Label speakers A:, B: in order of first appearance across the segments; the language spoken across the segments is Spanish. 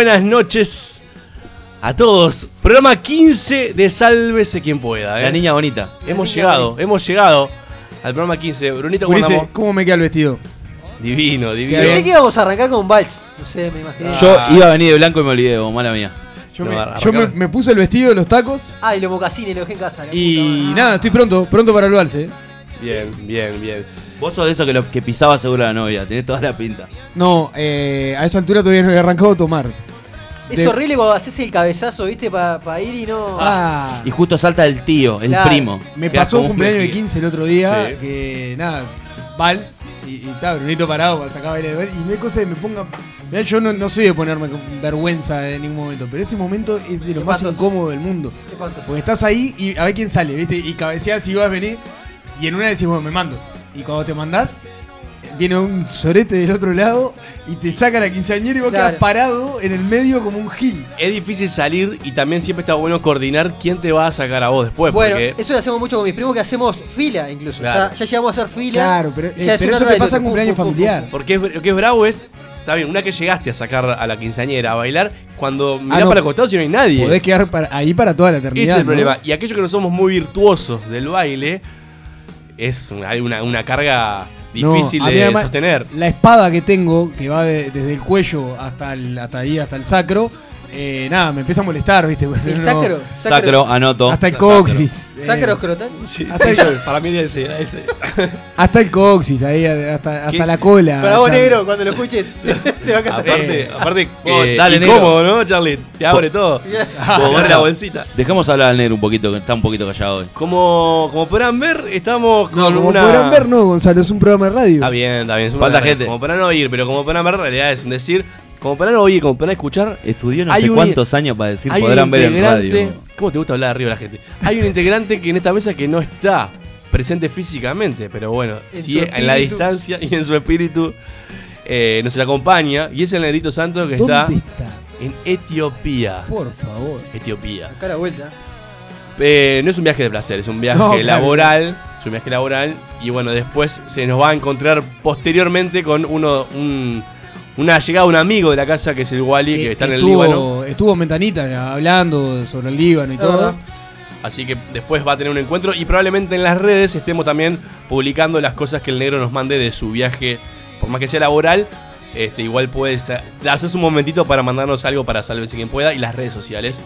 A: buenas noches a todos. Programa 15 de Sálvese quien pueda. ¿eh?
B: La niña bonita.
A: Hemos llegado, hemos llegado al programa 15. Brunito, ¿cómo
C: Ulises,
A: andamos?
C: ¿cómo me queda el vestido?
A: Divino, divino.
D: Pensé que íbamos a arrancar con un vals. No sé, me imaginé.
B: Yo
A: Ah.
B: iba a venir de blanco y me olvidé, vos, mala mía.
C: Yo,
A: No,
C: me,
A: arrancame.
C: yo me, me puse el vestido, los tacos
D: Ah, y los mocasines lo dejé en casa. la
C: y
D: madre.
C: nada, estoy pronto, pronto para el vals, eh.
A: Bien, bien, bien.
B: Vos sos de esos que, lo, que pisaba seguro la novia, tenés toda la pinta.
C: No, eh, a esa altura todavía no había arrancado a tomar.
D: Es
C: de-
D: horrible cuando haces el cabezazo, viste, para ir y no.
C: Ah,
B: Y justo salta el tío, el
D: Claro.
B: primo.
C: me pasó un cumpleaños de
B: vejiga.
C: 15 el otro día,
A: Sí.
C: que nada, vals, y, y estaba Brunito parado para sacar bailar, y no hay cosa que me ponga... Mirá, yo no, no soy de ponerme vergüenza en ningún momento, pero ese momento es de lo más
D: espantoso.
C: incómodo del mundo. Porque estás ahí y a ver quién sale, ¿viste? Y cabeceás si vas a venir. Y en una decís, bueno, me mando. Y cuando te mandás, viene un sorete del otro lado y te saca la quinceañera y vos
D: Claro.
C: quedás parado en el medio como un gil.
A: Es difícil salir y también siempre está bueno coordinar quién te va a sacar a vos después.
D: Bueno,
A: porque
D: eso lo hacemos mucho con mis primos que hacemos fila incluso.
A: Claro.
D: Ya, ya llegamos a hacer fila.
C: Claro, pero, eh,
D: Ya
C: pero eso te pasa en cumpleaños
D: pum, pum,
C: familiar.
A: porque es, lo que es bravo es. Está bien, una que llegaste a sacar a la quinceañera a bailar, cuando mirás
C: Ah, no.
A: para el costado si no hay nadie.
C: Podés quedar para- ahí para toda la eternidad.
A: Ese es el
C: ¿no?
A: problema. Y aquellos que no somos muy virtuosos del baile, es hay una, una carga difícil de
C: además,
A: sostener.
C: La espada que tengo, que va de- desde el cuello hasta, el, hasta ahí, hasta el sacro, eh, nada, me empieza a molestar, ¿viste?
D: El
C: No,
D: sacro.
B: Sacro, anoto.
C: Hasta el coxis. eh,
D: Sacro escrotal.
A: Sí,
C: Hasta el-
A: para mí era ese, era ese.
C: hasta el coxis, ahí, hasta, hasta la cola.
D: Para vos, negro, cuando lo escuches, te va a cantar.
A: Aparte, aparte eh,
B: dale,
A: incómodo, ¿no, Charlie? Te abre todo. Como la bolsita.
B: Dejamos hablar al negro un poquito, que está un poquito callado hoy.
A: Como, como podrán ver, estamos con
C: No, como
A: una.
C: podrán ver, no, Gonzalo, es un programa de radio.
A: Está bien, está bien. es un
B: Falta gente.
A: Como podrán oír, pero como podrán ver, en realidad es un decir. Como podrán oír, como podrán escuchar.
B: Estudió no
A: Hay
B: sé
A: un-
B: cuántos años para decir
A: hay
B: podrán
A: un
B: ver en radio.
A: ¿Cómo te gusta hablar arriba de la gente? Hay un integrante que en esta mesa que no está presente físicamente, pero bueno,
D: En
A: sí
D: su
A: en la distancia y en su espíritu eh, nos acompaña. Y es el Negrito Santo que
C: ¿Dónde
A: está
C: está?
A: en Etiopía.
C: Por favor.
A: Etiopía.
D: Acá la vuelta.
A: Eh, no es un viaje de placer, es un viaje
C: No, claro.
A: laboral. Es un viaje laboral. Y bueno, después se nos va a encontrar posteriormente con uno, un- una llegada de un amigo de la casa que es el Wally, que, está en el
C: estuvo,
A: Líbano.
C: Estuvo en Ventanita hablando sobre el Líbano y todo.
D: verdad.
A: Así que después va a tener un encuentro y probablemente en las redes estemos también publicando las cosas que el negro nos mande de su viaje, por más que sea laboral, Este, igual puedes haces un momentito para mandarnos algo para Sálvese quien pueda y las redes sociales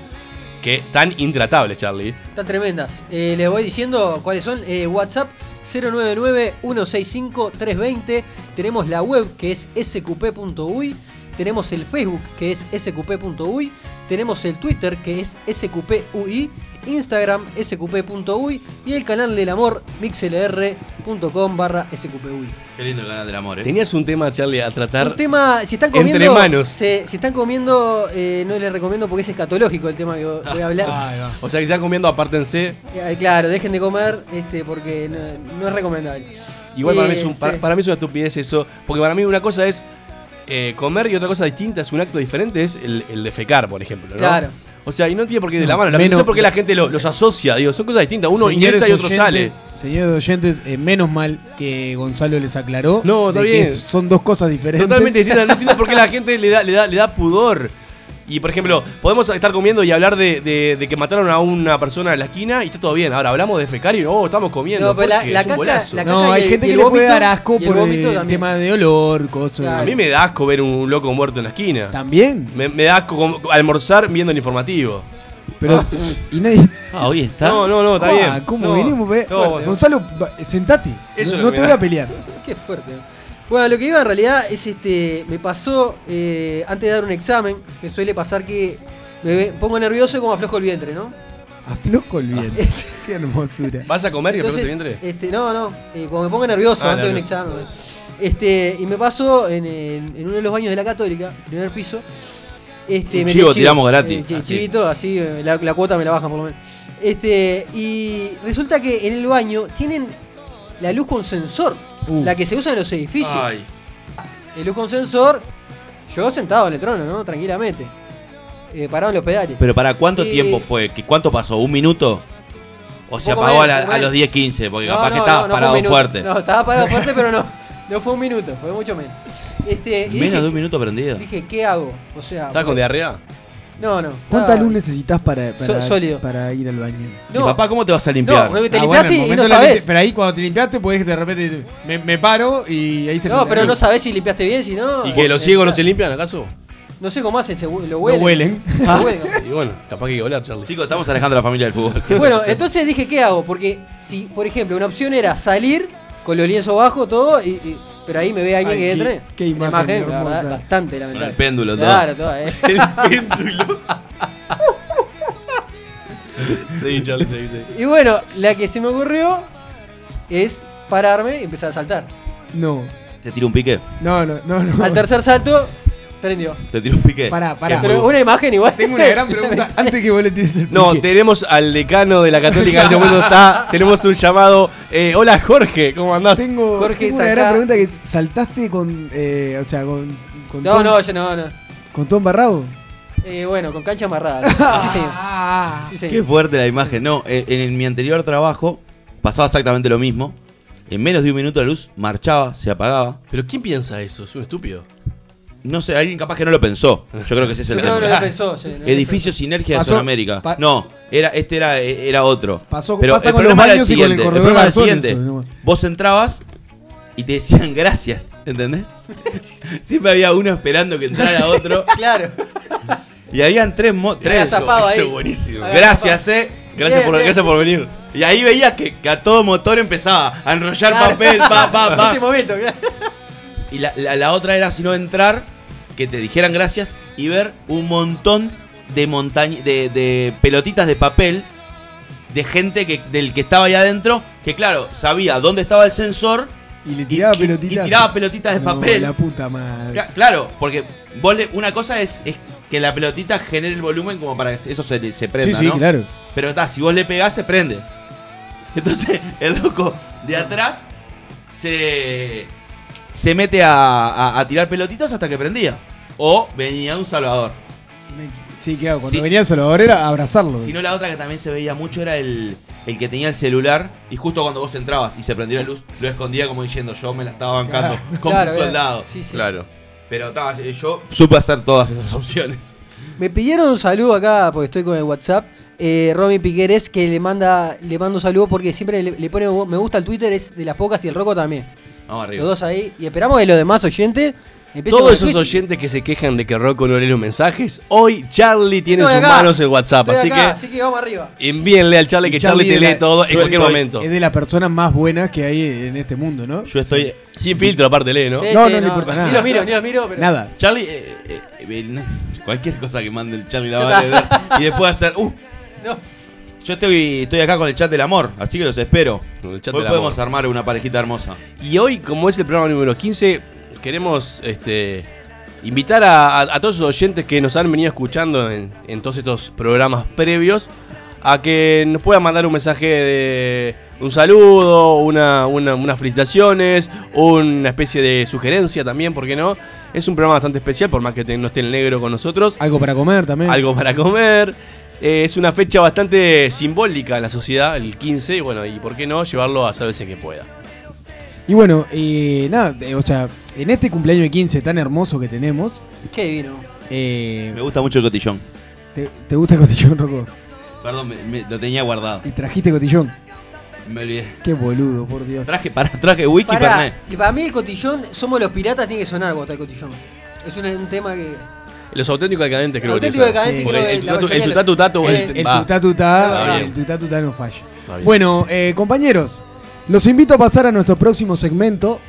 A: que están intratables, Charlie.
D: Están tremendas. Eh, les voy diciendo cuáles son. Eh, WhatsApp 099-165-320. Tenemos la web que es sqp.uy. Tenemos el Facebook que es sqp.uy. Tenemos el Twitter que es sqpui. Instagram sqp.uy. Y el canal del amor mixlr.com barra sqpui.
B: Qué lindo el canal del amor, eh.
A: Tenías un tema, Charlie, a tratar.
D: Un tema, si están
A: entre
D: comiendo,
A: manos.
D: se- si están comiendo, eh, no les recomiendo porque es escatológico el tema que voy a hablar.
C: Ahí va.
A: O sea, que están comiendo, apártense.
D: Eh, claro, dejen de comer este, porque no, no es recomendable.
A: Igual para, mí
D: Eh,
A: es un- para, mí es una estupidez eso. Porque para mí una cosa es eh, comer y otra cosa distinta, es un acto diferente, es el, el defecar, por ejemplo. ¿no?
D: Claro.
A: O sea, y no tiene por qué ir de la
C: No,
A: mano. La,
C: menos-
A: no sé por qué la gente lo- los asocia. Digo, son cosas distintas. Uno ingresa y otro
C: oyentes-
A: sale.
C: Señores oyentes, eh, menos mal que Gonzalo les aclaró.
A: No, está
C: que son dos cosas diferentes.
A: Totalmente distintas. No entiendo por qué la gente le da, le da, le da pudor. Y por ejemplo, podemos estar comiendo y hablar de, de- de que mataron a una persona en la esquina y está todo bien. Ahora hablamos de fecar y no, estamos comiendo.
D: No, pero la- la
A: es un golazo.
D: la
C: No,
D: caca y
C: hay
D: el-
C: gente
D: y
C: que le puede dar asco
D: el
C: por el, tema de olor, cosas.
D: Claro.
A: A mí me da asco ver un loco muerto en la esquina.
C: También.
A: Me, me da asco almorzar viendo el informativo.
C: Pero. y nadie.
B: Ah, hoy está.
A: No, no, no, está
C: Ah,
A: bien.
C: ¿Cómo
A: No,
C: venimos?
A: no.
C: Gonzalo, sentate.
A: Eso
C: no no te voy a pelear.
D: Qué fuerte. Bueno, lo que iba en realidad es este. Me pasó eh, antes de dar un examen. Me suele pasar que me ve- pongo nervioso y como aflojo el vientre, ¿no?
C: Aflojo el vientre.
D: Es-
C: Qué hermosura.
A: ¿Vas a comer y
D: Entonces,
A: el vientre?
D: este, no, no. eh, cuando me pongo nervioso
A: Ah,
D: antes de un examen. Este, y me pasó en, en- en uno de los baños de la Católica, primer piso. Este,
B: Un
D: metí
B: chivo tiramos gratis,
D: eh,
B: así.
D: chivito, así, eh, la, la cuota me la bajan por lo menos. Este, y resulta que en el baño tienen la luz con sensor,
C: Uh.
D: la que se usa en los edificios.
B: Ay.
D: El luz con sensor, yo sentado en el trono, ¿no? Tranquilamente. Eh, parado en los pedales.
B: Pero ¿para cuánto
D: Y-
B: tiempo fue? ¿Qué- ¿Cuánto pasó? ¿Un minuto? ¿O se apagó a, la- los
D: menos.
B: 10, 15? Porque
D: No,
B: capaz
D: no,
B: que estabas
D: no,
B: parado fuerte.
D: No, estaba parado fuerte, pero no. No fue un minuto, fue mucho menos. Este, y
B: Menos
D: dije,
B: de un minuto prendido.
D: Dije, ¿qué hago? O sea.
A: ¿Estás con diarrea?
D: No, no.
C: ¿Cuánta luz necesitas para, para,
D: So- sólido.
C: para ir al baño?
B: ¿Y papá cómo te vas a
D: No,
B: limpiar?
D: porque te
C: Ah,
D: limpias
C: bueno, el
D: y-
C: momento
D: no
C: la limpi- Pero ahí cuando te limpiaste, podés de repente. Me, me paro y ahí se
D: No,
C: prende
D: pero
C: la
D: no
C: luz.
D: sabes si limpiaste bien, si no.
A: ¿Y que los ciegos no se limpian acaso?
D: No sé cómo hacen, se hu- lo
C: No
D: huelen.
C: huelen.
D: Lo huelen.
A: Y bueno, capaz que hay que oler, Charlie.
B: Chicos, estamos alejando a la familia del fútbol.
D: Bueno, entonces dije, ¿qué hago? Porque si, por ejemplo, una opción era salir con los lienzos bajos, todo, y, y- pero ahí me ve alguien
C: Ay,
D: que entre.
C: qué imagen
D: la verdad, bastante
B: Con el péndulo, todo.
D: Claro, todo, eh.
A: El péndulo. sí, Charlie, sí, sí.
D: Y bueno, la que se me ocurrió es pararme y empezar a saltar.
C: No,
B: ¿Te tiro un pique?
C: no, no, no. no.
D: Al tercer salto, prendió.
B: ¿Te tiro un pique?
C: Pará, pará.
D: Pero una imagen igual.
C: Tengo una gran pregunta. Antes que vos le tires el
A: No, tenemos al decano de la Católica en este momento está. Tenemos un llamado. Eh, hola Jorge, ¿cómo andás?
C: Tengo,
D: Jorge,
C: tengo una gran pregunta que saltaste con. Eh, o sea, con. con
D: No,
C: todo-
D: no, yo no, no.
C: ¿Con todo embarrado?
D: Eh, bueno, con cancha amarrada. Sí, señor.
C: Ah,
D: Sí,
B: Qué fuerte la imagen. No, eh, en, en mi anterior trabajo pasaba exactamente lo mismo. En menos de un minuto la luz marchaba, se apagaba.
A: Pero ¿quién piensa eso? Es un estúpido.
B: No sé, alguien capaz que no lo pensó. Yo creo que ese es
D: Yo
B: el
D: creo que
B: tema.
D: no lo pensó. sí, no
B: Edificio
D: pensó.
B: Sinergia de
C: Pasó-
B: Sudamérica.
C: pa-
B: no, era, este era, era otro.
C: Pasó-
B: Pero
C: pasa
B: el
C: con los
B: problema era el
C: baños y con el
B: siguiente. El
C: corredor
B: problema era el
C: Garzón,
B: siguiente. Vos entrabas y te decían gracias, ¿entendés? Siempre había uno esperando que entrara otro.
D: Claro.
B: Y habían tres... mo- tres
D: zapado ahí.
A: Eso es buenísimo.
D: Había
B: Gracias, eh.
A: Gracias
D: Bien,
A: por,
D: bien.
A: gracias por venir.
B: Y ahí veías que, que a todo motor empezaba a enrollar
D: Claro.
B: papel, pa, pa,
D: En
B: pa.
D: ese momento, claro.
B: Y la, la- la otra era, si no, entrar, que te dijeran gracias y ver un montón de, montaña, de, de pelotitas de papel de gente que, del que estaba ahí adentro, que claro, sabía dónde estaba el sensor
C: Y le tiraba
B: y-
C: pelotitas.
B: y tiraba pelotitas de
C: No,
B: papel.
C: La puta madre.
B: Cla- Claro, porque vos le- una cosa es, es que la pelotita genere el volumen como para que eso se, se prenda,
C: sí, sí,
B: ¿no?
C: claro.
B: Pero está, si vos le pegás, se prende. Entonces, el loco de atrás se, se mete a, a- a tirar pelotitas hasta que prendía. O venía un salvador.
C: Sí, claro, cuando
B: Sí.
C: venía el Salvador era abrazarlo.
B: Si no, la otra que también se veía mucho era el, el que tenía el celular y justo cuando vos entrabas y se prendía la luz, lo escondía como diciendo yo me la estaba bancando
C: Claro.
B: como
D: Claro,
B: un
D: bien.
B: soldado.
D: Sí, sí.
A: Claro.
B: Pero ta, yo supe hacer todas esas opciones.
D: Me pidieron un saludo acá porque estoy con el WhatsApp. Eh, Romy Piqueres que le manda le mando un saludo porque siempre le, le pone me gusta al Twitter, es de las pocas y el Roco también.
B: Vamos arriba.
D: Los dos ahí. Y esperamos que los demás oyentes
A: Todos esos
D: Twitch.
A: oyentes que se quejan de que Rocco no lee los mensajes, hoy Charlie tiene en sus
D: acá.
A: manos el WhatsApp.
D: Estoy
A: Así
D: acá,
A: que
D: así que vamos arriba.
A: envíenle al Charlie
C: Y
A: que Charlie, te lee
C: la-
A: todo en cualquier
C: estoy-
A: momento.
C: Es de las personas más buenas que hay en este mundo, ¿no?
B: Yo estoy.
A: Sin filtro, aparte lee, ¿no?
D: Sí,
C: No,
D: sí,
C: no le importa nada.
D: Ni los miro, ni los miro, pero.
C: Nada.
B: Charlie, eh, eh, eh, cualquier cosa que mande el Charlie la va a leer. Y después hacer. Uh,
D: No.
B: Yo estoy, estoy acá con el chat del amor, así que los espero.
A: Con el chat
B: Hoy
A: del
B: podemos
A: amor.
B: armar una parejita hermosa.
A: Y hoy, como es el programa número 15, queremos este, invitar a, a- a todos los oyentes que nos han venido escuchando en, en todos estos programas previos a que nos puedan mandar un mensaje de un saludo, una, una- unas felicitaciones, una especie de sugerencia también, ¿por qué no? Es un programa bastante especial, por más que te- no esté el negro con nosotros.
C: Algo para comer también.
A: Algo para comer. Eh, es una fecha bastante simbólica en la sociedad, el 15, y bueno, y por qué no llevarlo a saberse que pueda.
C: Y bueno, eh, nada, eh, o sea, en este cumpleaños de 15 tan hermoso que tenemos,
D: Qué vino.
C: eh,
B: Me gusta mucho el cotillón.
C: ¿te, te gusta el cotillón, Rocco?
B: Perdón, me- me- lo tenía guardado.
C: Y trajiste cotillón.
B: Me olvidé.
C: Qué boludo, por Dios.
B: Traje, para, traje wiki
D: Pará,
B: Fernet.
D: y para mí el cotillón, somos los piratas, tiene que sonar cuando está el cotillón. Es un, un tema que.
A: Los auténticos decadentes creo
D: Auténtico
A: que
D: decadente
C: Sí.
A: Porque
D: creo que
A: el,
D: la mayoría
A: tato o el,
D: el-
C: El
A: va,
C: tutá tutá,
A: Está bien.
C: el tutá tutá no falla.
A: está bien.
C: Bueno, eh, compañeros, los invito a pasar a nuestro próximo segmento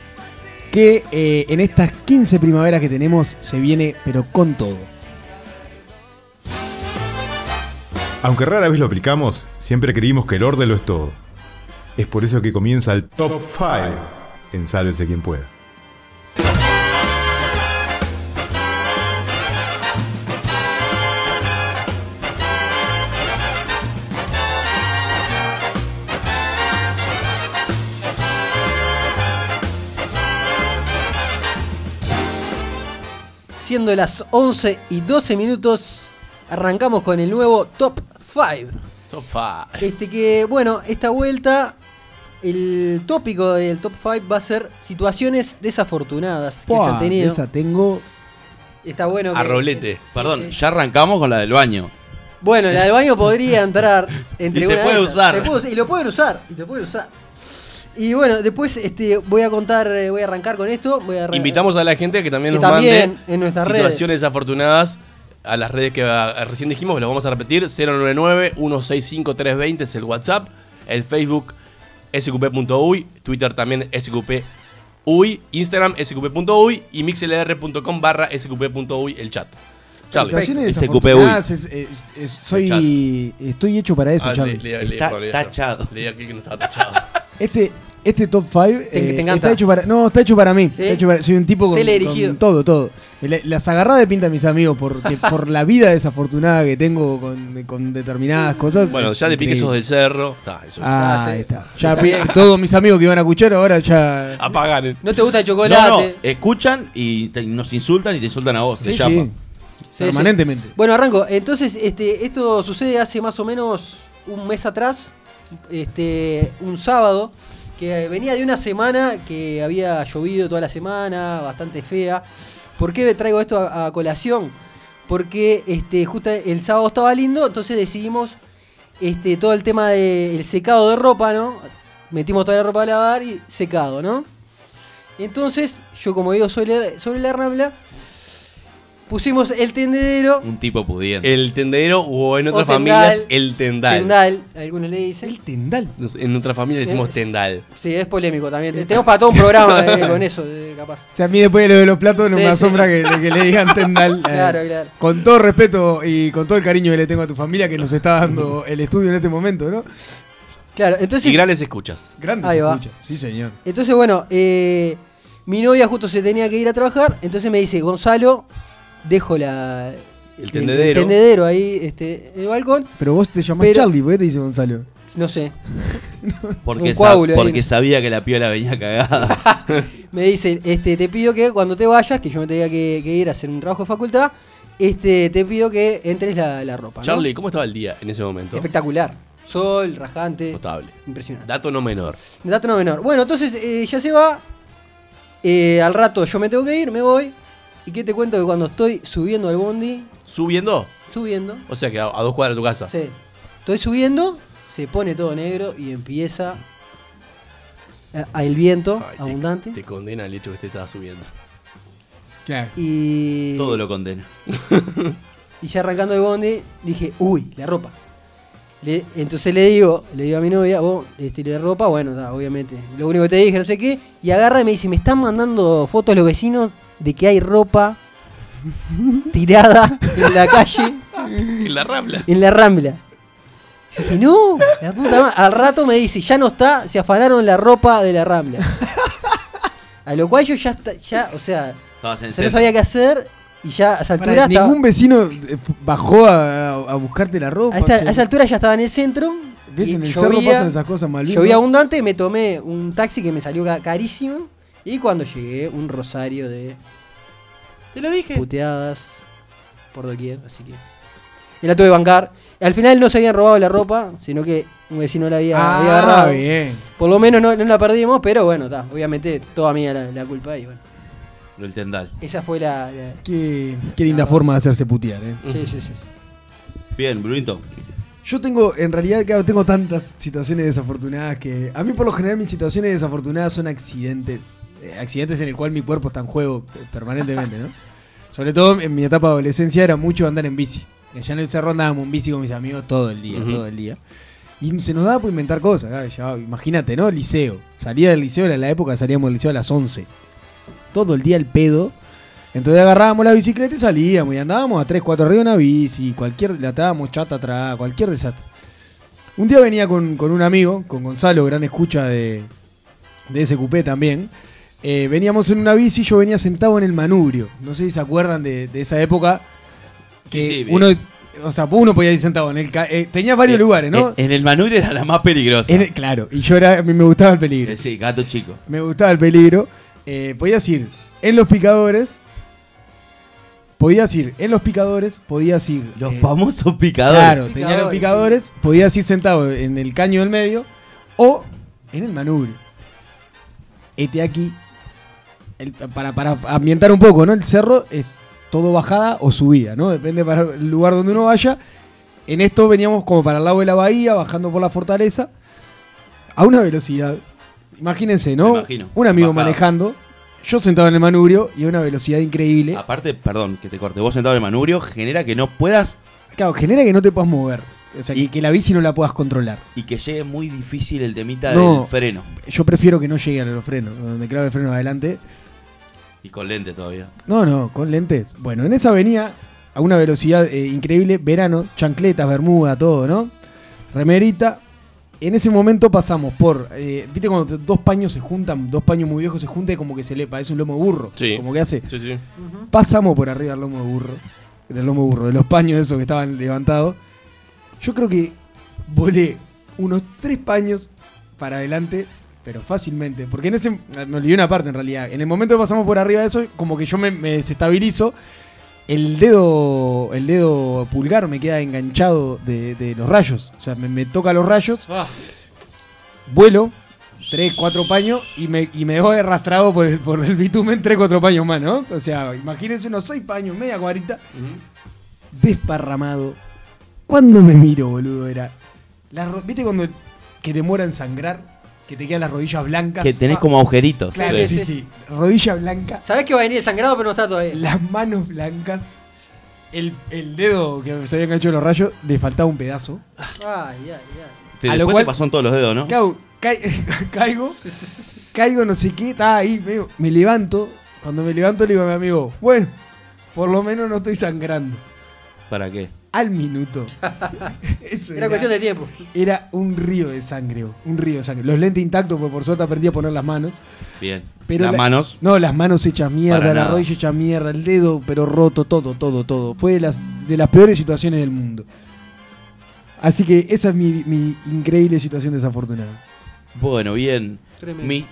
C: que eh, en estas 15 primaveras que tenemos se viene pero con todo.
E: Aunque rara vez lo aplicamos, siempre creímos que el orden lo es todo. Es por eso que comienza el Top 5 en Sálvese quien pueda.
D: Siendo las 11 y 12 minutos, arrancamos con el nuevo Top 5.
A: Top five.
D: Este que, bueno, esta vuelta, el tópico del Top 5 va a ser situaciones desafortunadas que
C: Pua,
D: hayan tenido.
C: esa tengo.
D: Está bueno que.
A: A rolete.
B: Perdón,
D: sí.
B: ya arrancamos con la del baño.
D: Bueno, la del baño podría entrar entre
B: Y se
D: una de
B: puede
D: esas.
B: usar.
D: Se puede- y lo pueden usar. Y lo pueden usar. Y bueno, después este, voy a contar, eh, voy a arrancar con esto. Voy a
A: Invitamos a la gente que también
D: Que
A: nos
D: también
A: mande
D: en nuestras
A: situaciones desafortunadas a las redes que ah, recién dijimos, lo vamos a repetir, 099-165-320 es el WhatsApp, el Facebook sqp.uy, Twitter también sqp.uy, Instagram sqp.uy y mixlr.com barra sqp.uy el chat. Charlie.
C: Situaciones desafortunadas. es- es- es- soy, estoy hecho para eso,
A: Ah,
C: Charlie.
A: le- le- le-
B: Está
A: perdón, leía yo.
B: tachado.
A: Leí aquí que no estaba tachado.
C: Este, este top 5
D: Te- te encanta.
C: está hecho para. No, está hecho para mí.
D: ¿Sí?
C: Está hecho para- soy un tipo con, todo, todo. Las agarradas de pinta a mis amigos porque, por la vida desafortunada que tengo con, con determinadas cosas.
A: Bueno, ya de pique sos del cerro. Está, eso.
C: Ah,
D: Ah, sí.
C: ahí está. Ya todos mis amigos que iban a escuchar ahora ya.
A: Apagan.
D: No te gusta el
B: No, no,
D: chocolate.
B: escuchan y te- nos insultan y te insultan a vos.
C: Sí,
B: se llama.
C: sí,
D: Sí,
C: permanentemente.
D: sí. Bueno, arranco. Entonces, este, esto sucede hace más o menos un mes atrás. Este, un sábado. Que venía de una semana que había llovido toda la semana, bastante fea. ¿Por qué traigo esto a, colación? Porque este, justo el sábado estaba lindo, entonces decidimos este, todo el tema del secado de ropa, ¿no? Metimos toda la ropa a lavar y secado, ¿no? Entonces, yo como digo sobre, sobre la rambla, pusimos el tendedero,
B: Un tipo pudiente.
A: El tendedero o en otras
D: O tendal.
A: familias el tendal.
D: tendal, algunos le dicen.
C: El tendal.
A: Nos- En otra familia decimos
D: Eh,
A: tendal.
D: Sí, es polémico también. Tenemos para todo un programa eh, con eso, eh, capaz.
C: O sea, a mí después de lo de los platos no
D: Sí,
C: me
D: sí.
C: asombra que, que le digan tendal. eh,
D: Claro, claro.
C: Con todo respeto y con todo el cariño que le tengo a tu familia que nos está dando el estudio en este momento, ¿no?
D: Claro, entonces,
A: Y grandes escuchas.
C: Grandes
D: Ahí va.
C: escuchas, sí señor.
D: entonces bueno, eh, mi novia justo se tenía que ir a trabajar, entonces me dice, Gonzalo, dejo la,
A: El tendedero.
D: tendedero ahí este, en el balcón,
C: Pero vos te llamás
D: Pero-
C: Charlie, ¿por qué te dice Gonzalo?
D: no sé,
B: Porque,
D: coágulo
B: sabía que la piola venía cagada.
D: me dice, este, te pido que cuando te vayas, que yo me tenía que, que ir a hacer un trabajo de facultad, este, te pido que entres la, la ropa. ¿no?
A: Charlie, ¿cómo estaba el día en ese momento?
D: Espectacular. Sol, rajante.
A: Notable.
D: Impresionante.
A: Dato no menor.
D: Dato no menor. Bueno, entonces eh, ya se va. Eh, al rato yo me tengo que ir, me voy. ¿Y qué te cuento? Que cuando estoy subiendo al bondi,
A: ¿Subiendo?
D: subiendo,
A: O sea que a, a dos cuadras de tu casa.
D: sí, estoy subiendo, se pone todo negro y empieza a, a el viento
A: Ay,
D: abundante.
A: Te, condena el hecho que te estaba subiendo.
C: Claro.
D: Y.
B: Todo lo condena.
D: Y ya arrancando el bondi, dije, uy, la ropa. Le- entonces le digo, le digo a mi novia, vos, este, la ropa, bueno, da, obviamente. Lo único que te dije, no sé qué. Y agarra y me dice, me están mandando fotos los vecinos de que hay ropa tirada en la calle,
A: En la rambla.
D: en la rambla. Yo dije, no, la puta madre". Al rato me dice, ya no está, se afanaron la ropa de la rambla. A lo cual yo ya, está, ya o sea, se no sabía qué hacer y ya a esa altura estaba-
C: ningún vecino eh, bajó a, a- buscarte la ropa.
D: a, esta-
C: o sea,
D: a esa altura ya estaba en el centro.
C: ¿Ves? En el cerro
D: llovía-
C: pasan esas cosas mal.
D: Llovía abundante, me tomé un taxi que me salió ca- carísimo. Y cuando llegué, un rosario de
B: Te lo dije.
D: puteadas por doquier. Así que. Y la tuve que bancar. Al final no se habían robado la ropa, sino que un vecino la había, había
C: Ah,
D: agarrado.
C: bien.
D: Por lo menos no, no la perdimos, pero bueno, está. Obviamente toda mía la, la culpa. Y bueno,
B: El tendal.
D: esa fue la. la-
C: Qué, qué linda forma de hacerse putear, eh.
D: Sí, sí, sí. sí.
B: Bien, Brunito.
C: Yo tengo, en realidad, claro, tengo tantas situaciones desafortunadas que. A mí, por lo general, mis situaciones desafortunadas son accidentes. Eh, accidentes en el cual mi cuerpo está en juego eh, permanentemente, ¿no? Sobre todo en mi etapa de adolescencia era mucho andar en bici. Allá en el cerro andábamos en bici con mis amigos todo el día, todo el día. Y se nos daba por inventar cosas. ya, imagínate, ¿no? Liceo. Salía del liceo, en la época salíamos del liceo a las 11. Todo el día el pedo. Entonces agarrábamos la bicicleta y salíamos y andábamos a 3, 4 arriba en una bici, cualquier, le atábamos chata atrás, cualquier desastre. Un día venía con, con un amigo, con Gonzalo, gran escucha de, de SQP también. Eh, veníamos en una bici, yo venía sentado en el manubrio. No sé si se acuerdan de, de esa época. Que
B: Sí, sí,
C: uno, o sea, uno podía ir sentado en el. ca- eh, tenía varios
B: Eh,
C: lugares, ¿no?
B: En, en el manubrio era la más peligrosa.
C: En el- claro, y yo era, a mí me gustaba el peligro.
B: Eh, sí, gato chico.
C: Me gustaba el peligro. Eh, podías ir en los picadores. Podías ir en los picadores. Podías ir.
B: Los
C: eh,
B: famosos picadores.
C: Claro, tenía los
D: Picadores.
C: picadores. Podías ir sentado en el caño del medio. O en el manubrio. Este aquí. El- para, para ambientar un poco, ¿no? El cerro es todo bajada o subida, ¿no? Depende para el lugar donde uno vaya. En esto veníamos como para el lado de la bahía, bajando por la fortaleza. A una velocidad. Imagínense, ¿no? Un amigo manejando. Yo sentado en el manubrio y a una velocidad increíble.
B: Aparte, perdón, que te corte. Vos sentado en el manubrio genera que no puedas
C: Claro, genera que no te puedas mover. O sea,
B: Y-
C: que la bici no la puedas controlar.
B: y que llegue muy difícil el temita
C: No.
B: del freno.
C: Yo prefiero que no llegue a los frenos, donde clave el freno adelante.
B: Y con lente todavía.
C: No, no, con lentes. Bueno, en esa venía a una velocidad eh, increíble, verano, chancletas, bermuda, todo, ¿no? Remerita. En ese momento pasamos por, eh, viste cuando dos paños se juntan, dos paños muy viejos se juntan y como que se le parece un lomo de burro.
A: Sí.
C: Como que hace.
A: Sí, sí.
C: Pasamos por arriba del lomo de burro. Del lomo de burro, de los paños esos que estaban levantados. Yo creo que volé unos tres paños para adelante, pero fácilmente. Porque en ese. Me olvidé una parte en realidad. En el momento que pasamos por arriba de eso, como que yo me, me desestabilizo. El dedo. El dedo pulgar me queda enganchado de, de los rayos. O sea, me, me toca los rayos. Vuelo. Tres, cuatro paños y me, y me dejo arrastrado por el, por el bitumen, tres, cuatro paños más, ¿no? O sea, imagínense unos seis paños, media cuarita, desparramado. Cuando me miro, boludo, era. la ¿Viste cuando que demora en sangrar? Que te quedan las rodillas blancas.
B: Que tenés
D: Ah.
B: como agujeritos.
C: Claro,
D: Sí,
C: sí,
D: sí.
C: Rodilla blanca,
D: Sabés que va a venir sangrado, pero no está todavía.
C: las manos blancas. El, el dedo que se había enganchado en los rayos, le faltaba un pedazo.
D: Ay, ay, ay.
B: Te-
C: A lo
B: después
C: cual-
B: te pasó en todos los dedos, ¿no?
C: Caigo, caigo, no sé qué, estaba ahí, medio- me levanto. Cuando me levanto le digo a mi amigo, bueno, por lo menos no estoy sangrando.
B: ¿Para qué?
C: Al minuto. Eso
D: Era cuestión de tiempo.
C: Era un río de sangre, un río de sangre. Los lentes intactos, porque por suerte aprendí a poner las manos.
B: Bien.
C: Pero
B: Las
C: la-
B: manos.
C: No, las manos hechas mierda, la rodilla hecha mierda, el dedo, pero roto, todo, todo, todo. Fue de las, de las peores situaciones del mundo. Así que esa es mi, mi increíble situación desafortunada.
B: Bueno, bien.
D: Tremendo.
B: Mi,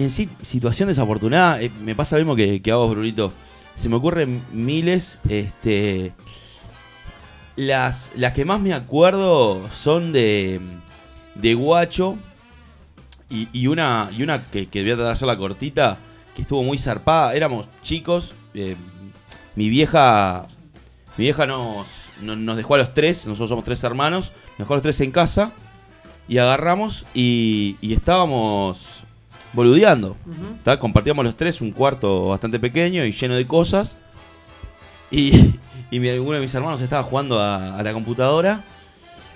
B: en sí, situación desafortunada, eh, me pasa lo mismo que, que a vos, Brunito. Se me ocurren miles, este... Las, las que más me acuerdo son de, de Guacho y, y una, y una que, que voy a tratar de hacerla cortita, que estuvo muy zarpada. Éramos chicos, eh, mi vieja mi vieja nos, nos, nos dejó a los tres, nosotros somos tres hermanos, nos dejó a los tres en casa y agarramos y, y estábamos boludeando. Compartíamos los tres un cuarto bastante pequeño y lleno de cosas. Y, y mi- uno de mis hermanos estaba jugando a, a la computadora.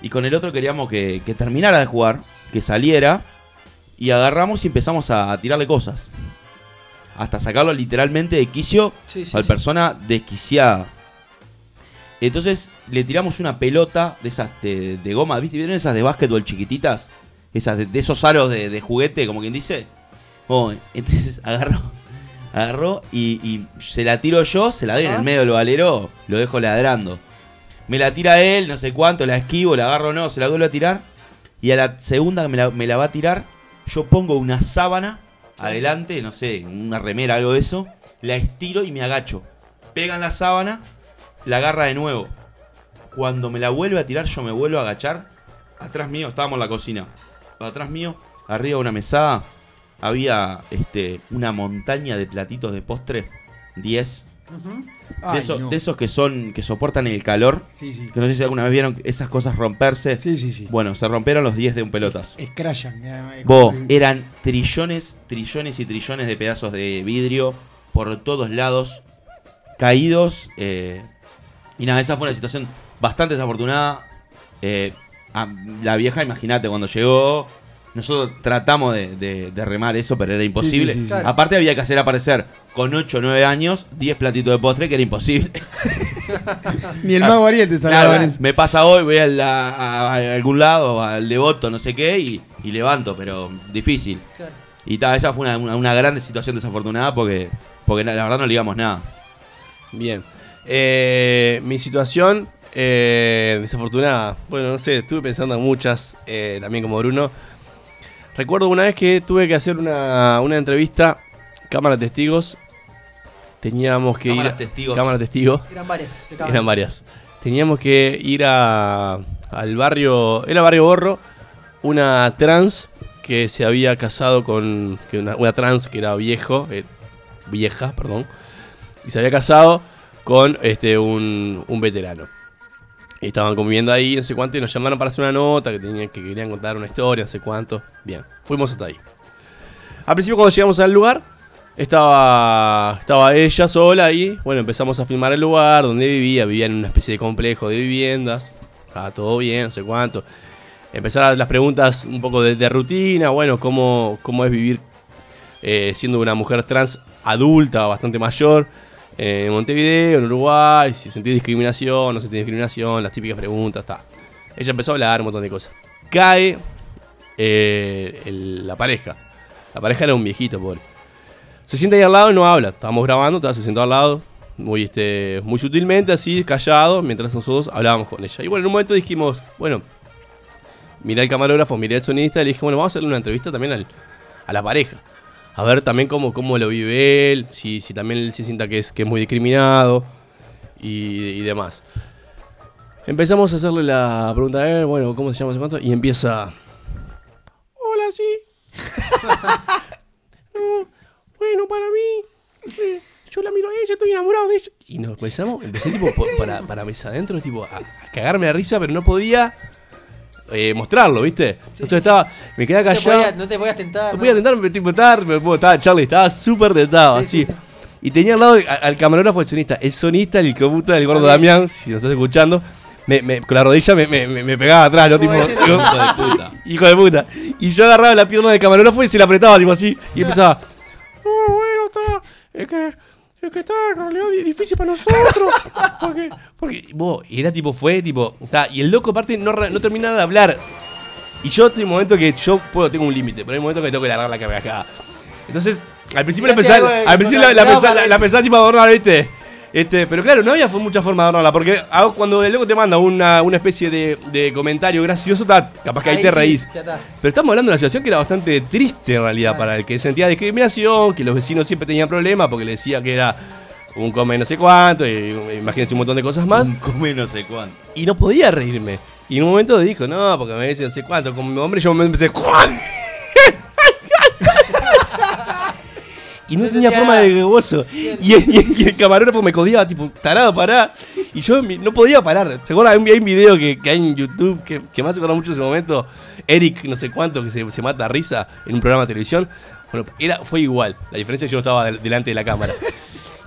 B: Y con el otro queríamos que, que terminara de jugar, que saliera. Y agarramos y empezamos a, tirarle cosas. Hasta sacarlo literalmente de quicio
D: Sí, sí,
B: al
D: sí.
B: persona desquiciada. Entonces le tiramos una pelota de esas de, de goma, ¿viste? ¿Vieron esas de básquetbol chiquititas? Esas de, de esos aros de, de juguete, como quien dice. Bueno, entonces agarró, agarró y, y se la tiro yo, se la doy en el medio del valero, lo dejo ladrando. Me la tira él, no sé cuánto, la esquivo, la agarro no, se la vuelvo a tirar. Y a la segunda que me la, me la va a tirar, yo pongo una sábana adelante, no sé, una remera, algo de eso, la estiro y me agacho. Pega en la sábana, la agarra de nuevo. Cuando me la vuelve a tirar, yo me vuelvo a agachar. Atrás mío, estábamos en la cocina. Atrás mío, arriba de una mesada, había este, una montaña de platitos de postre. 10.
D: Ujú.
B: De,
C: Ay,
B: esos-
C: no.
B: de esos que son, que soportan el calor.
C: Sí, sí.
B: Que no sé si alguna vez vieron esas cosas romperse.
C: Sí, sí, sí.
B: Bueno, se rompieron los 10 de un pelotas.
C: Escrachan. eh,
B: Vos,
C: eh,
B: eran trillones, trillones y trillones de pedazos de vidrio por todos lados, caídos. eh, y nada, esa fue una situación bastante desafortunada. Eh, a- la vieja, imagínate, cuando llegó, nosotros tratamos de, de- de remar eso, pero era imposible.
C: sí, sí,
D: sí.
B: Aparte había que hacer aparecer con 8 o 9 años 10 platitos de postre, que era imposible.
C: Ni el mago Ariete
B: Claro, me pasa hoy, voy a, la- a- a algún lado, al devoto, no sé qué, y, y levanto, pero difícil.
D: Claro.
B: Y ta, esa fue una, una, una gran situación desafortunada porque, porque la la verdad no le digamos nada.
A: Bien. Eh, mi situación eh, desafortunada. Bueno, no sé, estuve pensando en muchas, eh, también como Bruno. Recuerdo una vez que tuve que hacer una, una entrevista, cámara de testigos. Teníamos que
B: Cámaras
A: ir.
B: testigos.
A: Cámara testigos.
D: Eran varias.
A: Eran varias. Teníamos que ir a, al barrio. Era barrio Borro. Una trans que se había casado con. Que una, una trans que era viejo. eh, vieja, perdón. Y se había casado con este un, un veterano. Estaban conviviendo ahí, no sé cuánto, y nos llamaron para hacer una nota, que, tenían, que querían contar una historia, no sé cuánto. Bien, fuimos hasta ahí. Al principio cuando llegamos al lugar, estaba, estaba ella sola ahí. Bueno, empezamos a filmar el lugar donde vivía. Vivía en una especie de complejo de viviendas. Estaba todo bien, no sé cuánto. Empezaron las preguntas un poco de, de rutina. Bueno, cómo, cómo es vivir eh, siendo una mujer trans adulta, bastante mayor. Eh, en Montevideo, en Uruguay, si sentí discriminación, no sentí discriminación, las típicas preguntas, está. Ella empezó a hablar un montón de cosas. Cae eh, la pareja. La pareja era un viejito, pobre. Se sienta ahí al lado y no habla. Estábamos grabando, estaba- se sentó al lado, muy, este, muy sutilmente, así, callado, mientras nosotros hablábamos con ella. Y bueno, en un momento dijimos, bueno, miré al camarógrafo, miré al sonista y le dije, bueno, vamos a hacerle una entrevista también al- a la pareja. A ver también cómo, cómo lo vive él, si, si también él se sienta que es, que es muy discriminado y, demás. Empezamos a hacerle la pregunta a él, bueno, ¿cómo se llama ese cuánto? Y empieza... Hola, sí. No, bueno, para mí, eh, yo la miro a ella, estoy enamorado de ella. Y nos empezamos, empecé tipo para, para mesa adentro, tipo a, a cagarme de risa, pero no podía eh, mostrarlo, ¿viste? Entonces estaba, me quedaba
D: No te
A: callado.
D: podías- no te podías tentar.
A: No podía tipo, estar, me puedo estar, Charlie, estaba súper tentado,
D: Sí,
A: así.
D: sí, sí.
A: Y tenía al lado a- al camarógrafo el sonista. El sonista, el hijo de puta del gordo. Damián, si nos estás escuchando, me, me- con la rodilla me, pegaba atrás, ¿no? Tipo,
B: Hijo de puta.
A: hijo de puta. Y yo agarraba la pierna del camarógrafo y se la apretaba, tipo así. Y empezaba. Oh, bueno, está. Es que. Es que está en realidad di- difícil para nosotros. Porque. Porque. vos, y era tipo, fue tipo. está, y el loco, aparte, no, no terminaba de hablar. Y yo tengo un momento que yo puedo, tengo un límite, pero hay un momento que tengo que largar la carcajada. Entonces, al principio la pensaba, al principio la, la la, la tipo ¿viste? Este, pero claro, no había mucha forma de adornarla, porque cuando el loco te manda una, una especie de, de comentario gracioso, ta, capaz que ahí, te
D: sí,
A: reís. Pero estamos hablando de una situación que era bastante triste en realidad
D: Claro.
A: para el que sentía discriminación, que los vecinos siempre tenían problemas porque le decía que era un come no sé cuánto, y, imagínense un montón de cosas más.
B: Un come no sé cuánto.
A: Y no podía reírme. Y en un momento dijo, no, porque me dice no sé cuánto, como mi hombre yo me empecé. Y no,
D: No
A: tenía
D: tenía-
A: forma de gozo. Y, el- y el- y el camarógrafo me codiaba, tipo, tarado, pará. Y yo no podía parar. ¿Se acuerdan? Hay un- video que, que hay en YouTube que, que me hace acordar mucho ese momento. Eric, no sé cuánto, que se, se mata a risa en un programa de televisión. Bueno, era, fue igual. La diferencia es que yo no estaba del- delante de la cámara.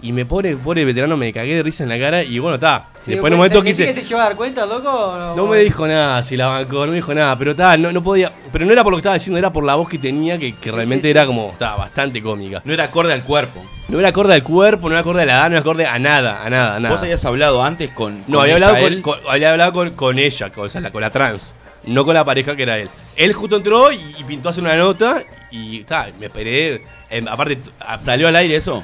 A: Y me pone, pobre veterano, me cagué de risa en la cara. Y bueno, está.
D: Sí,
A: Después en un momento quise.
D: que se lleva a dar cuenta, loco? No,
A: No me dijo nada, si la bancó, no me dijo nada, pero ta, no, no podía. Pero no era por lo que estaba diciendo, era por la voz que tenía, que, que realmente
D: sí,
A: era
D: sí.
A: como, estaba bastante cómica.
B: No era acorde al cuerpo.
A: No era acorde al cuerpo, no era acorde a la edad, no era acorde a nada, a nada, a nada.
B: ¿Vos habías hablado antes con.
A: No, había
B: ella,
A: hablado, con,
B: él?
A: con- había hablado con, con ella, con, o sea, la, con la trans, no con la pareja que era él. Él justo entró y, y pintó hacer una nota y ta, me esperé. em, aparte, a-
B: ¿Salió al aire eso?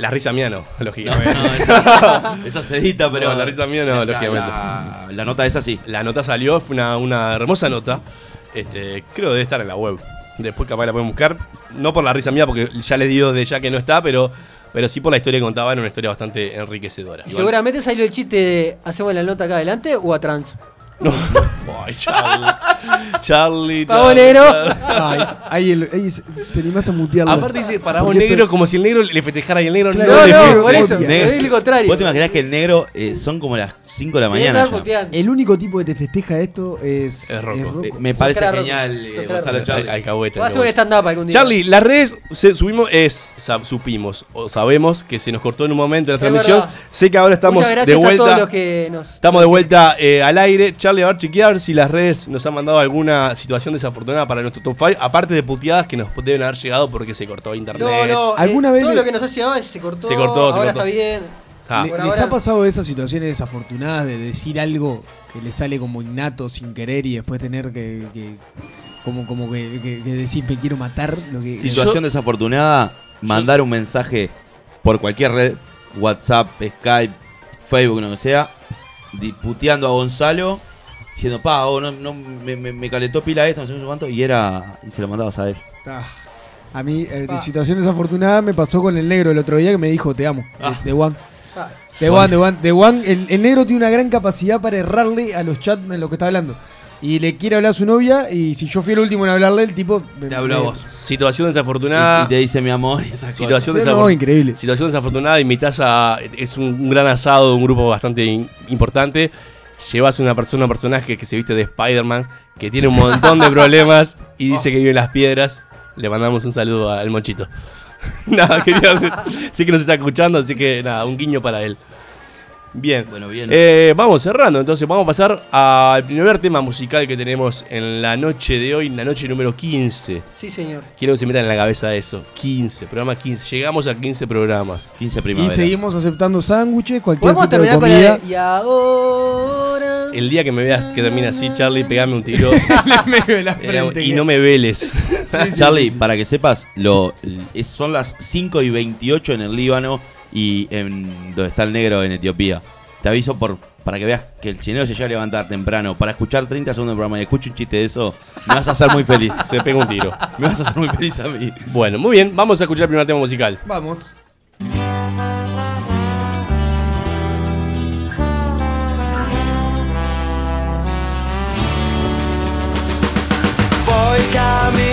A: La risa mía no,
B: No,
A: lógicamente.
B: no, eso, eso se edita, pero.
A: No, la risa mía no,
B: la,
A: lógicamente.
B: La, la nota esa sí.
A: La nota salió, fue una, una hermosa nota. Este, creo que debe estar en la web. Después capaz la pueden buscar. No por la risa mía, porque ya les digo de ya que no está, pero, pero sí por la historia que contaba, era una historia bastante enriquecedora.
D: Y seguramente salió el chiste de ¿hacemos la nota acá adelante o atrás?
A: No. Ay, Charlie. Charlie.
D: Pavo
A: Charlie,
D: negro.
A: Charlie.
C: Ay, ahí, el- ahí se- te animás a mutearlo.
A: Aparte dice para vos
C: Porque
A: negro,
C: esto-
A: como si el negro le festejara y el negro
C: Claro,
A: no,
D: No,
A: le
D: no,
C: negro
D: por eso,
C: odia.
D: es el contrario.
B: ¿Vos te imaginás que el negro eh, son como las 5 de la mañana? ya?
C: El único tipo que te festeja esto es,
A: Es Rocco.
B: Eh, me parece genial,
D: Rocco.
B: eh, Gonzalo
D: Rocco.
B: Charlie.
A: Alcahuete,
D: Va a hacer un stand-up algún día.
A: Charlie, las redes se- subimos, es, sab- supimos o sabemos que se nos cortó en un momento de la
D: Es
A: transmisión.
D: verdad.
A: Sé que ahora estamos
D: Muchas
A: de
D: gracias a
A: vuelta.
D: todos los que nos.
A: Estamos de vuelta eh, al aire. Charlie, a ver, chequear si las redes nos han mandado alguna situación desafortunada para nuestro top 5. Aparte de puteadas que nos deben haber llegado porque se cortó internet.
D: No, no,
C: ¿Alguna
D: eh,
C: vez
D: todo
C: le-
D: lo que nos ha llegado es- se cortó.
A: Se cortó, se
D: ahora
A: cortó.
D: está bien.
A: Ah.
C: ¿Les
D: ahora-
C: ha pasado esas situaciones desafortunadas de decir algo que le sale como innato sin querer y después tener que, que- como, como que, que- que decir me quiero matar? Lo que,
B: Situación desafortunada, mandar un mensaje por cualquier red, WhatsApp, Skype, Facebook, lo que sea, di- puteando a Gonzalo, diciendo, pa, oh, no, no, me, me- me calentó pila esto, no sé cuánto, y era. y se lo mandabas a él.
C: Ah, a mí, eh, de situación desafortunada, me pasó con el negro el otro día que me dijo te amo.
B: Ah.
C: De, de One.
D: Ah,
C: De One, de One. De One. El, el negro tiene una gran capacidad para errarle a los chats en lo que está hablando. Y le quiere hablar a su novia y si yo fui el último en hablarle, el tipo... me-
B: Te habló a
C: me-
B: vos.
A: Situación desafortunada.
B: y te dice mi amor
A: Situación,
C: No,
A: desafor-
C: no, increíble.
A: situación desafortunada. Invitas a. Es un, un gran asado de un grupo bastante in- importante. Llevas una persona, un personaje que se viste de Spider-Man, que tiene un montón de problemas y dice que vive en las piedras. Le mandamos un saludo al Monchito. nada, quería sí que nos está escuchando, así que nada, un guiño para él. Bien.
B: Bueno, bien.
A: Eh, vamos cerrando, entonces vamos a pasar al primer tema musical que tenemos en la noche de hoy, en la noche número 15.
D: Sí, señor.
A: Quiero que se metan en la cabeza eso. 15, programa 15. Llegamos a 15 programas.
B: 15
C: Y
B: primaveras.
C: seguimos aceptando sándwiches, cualquier
D: Podemos
C: tipo de
D: terminar con la
C: comida.
D: de. Y ahora.
A: El día que me veas que termina así, Charlie, pegame un tiro
C: la
A: eh,
C: frente,
A: y no me veles.
B: Charlie, para que sepas, lo, son las 5 y 28 en el Líbano y en donde está el negro en Etiopía. Te aviso por para que veas que el chinero se llega a levantar temprano para escuchar 30 segundos de programa y escucho un chiste de eso, me vas a hacer muy feliz.
A: Se pega un tiro.
B: Me vas a hacer muy feliz a mí.
A: Bueno, muy bien, vamos a escuchar el primer tema musical.
C: Vamos.
F: Voy caminando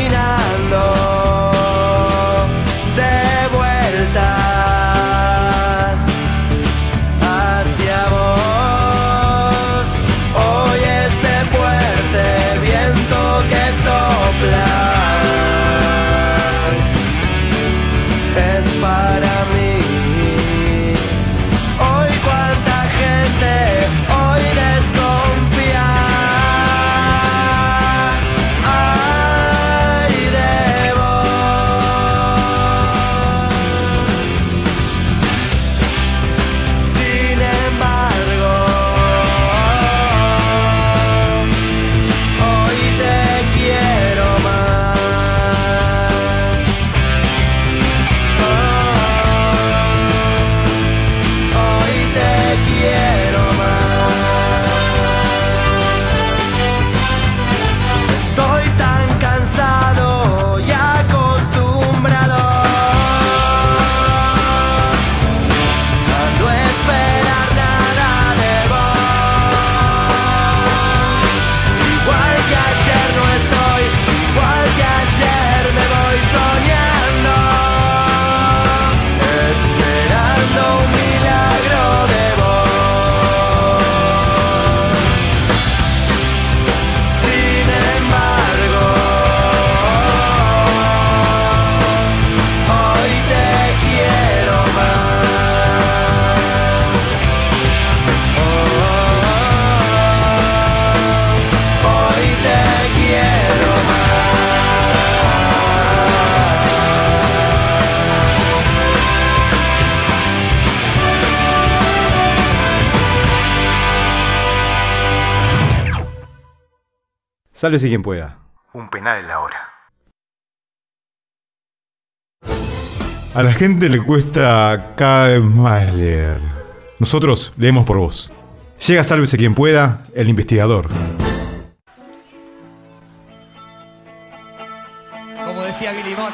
E: Sálvese quien pueda. Un penal en la hora. A la gente le cuesta cada vez más leer. Nosotros leemos por vos. Llega Sálvese quien pueda, el investigador.
G: Como decía Billy Bond,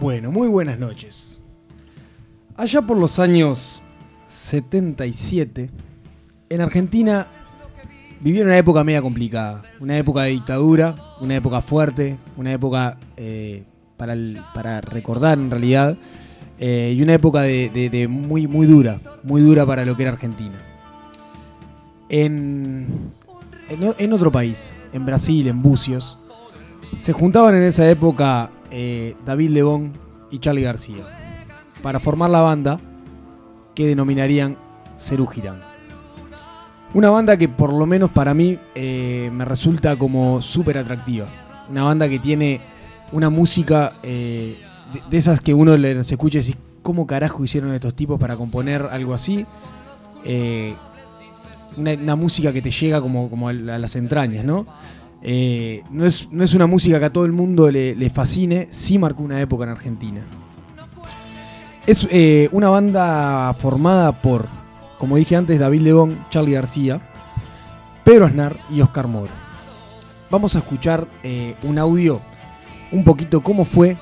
C: Bueno, muy buenas noches. Allá por los años 77, en Argentina vivieron una época media complicada. Una época de dictadura, una época fuerte, una época eh, para, para recordar en realidad, eh, y una época de, muy, muy dura, muy dura para lo que era Argentina. En, en en otro país, en Brasil, en Bucios, se juntaban en esa época eh, David Lebón y Charlie García para formar la banda que denominarían Cerú Girán. Una banda que por lo menos para mí eh, me resulta como súper atractiva. Una banda que tiene una música eh, de, esas que uno les escucha y dice, ¿cómo carajo hicieron estos tipos para componer algo así? Una, una música que te llega como, como a las entrañas, ¿no? Eh, no, es, no es una música que a todo el mundo le, fascine, sí marcó una época en Argentina. Es eh, una banda formada por, como dije antes, David Lebón, Charlie García, Pedro Aznar y Oscar Moro. Vamos a escuchar eh, un audio, un poquito cómo fue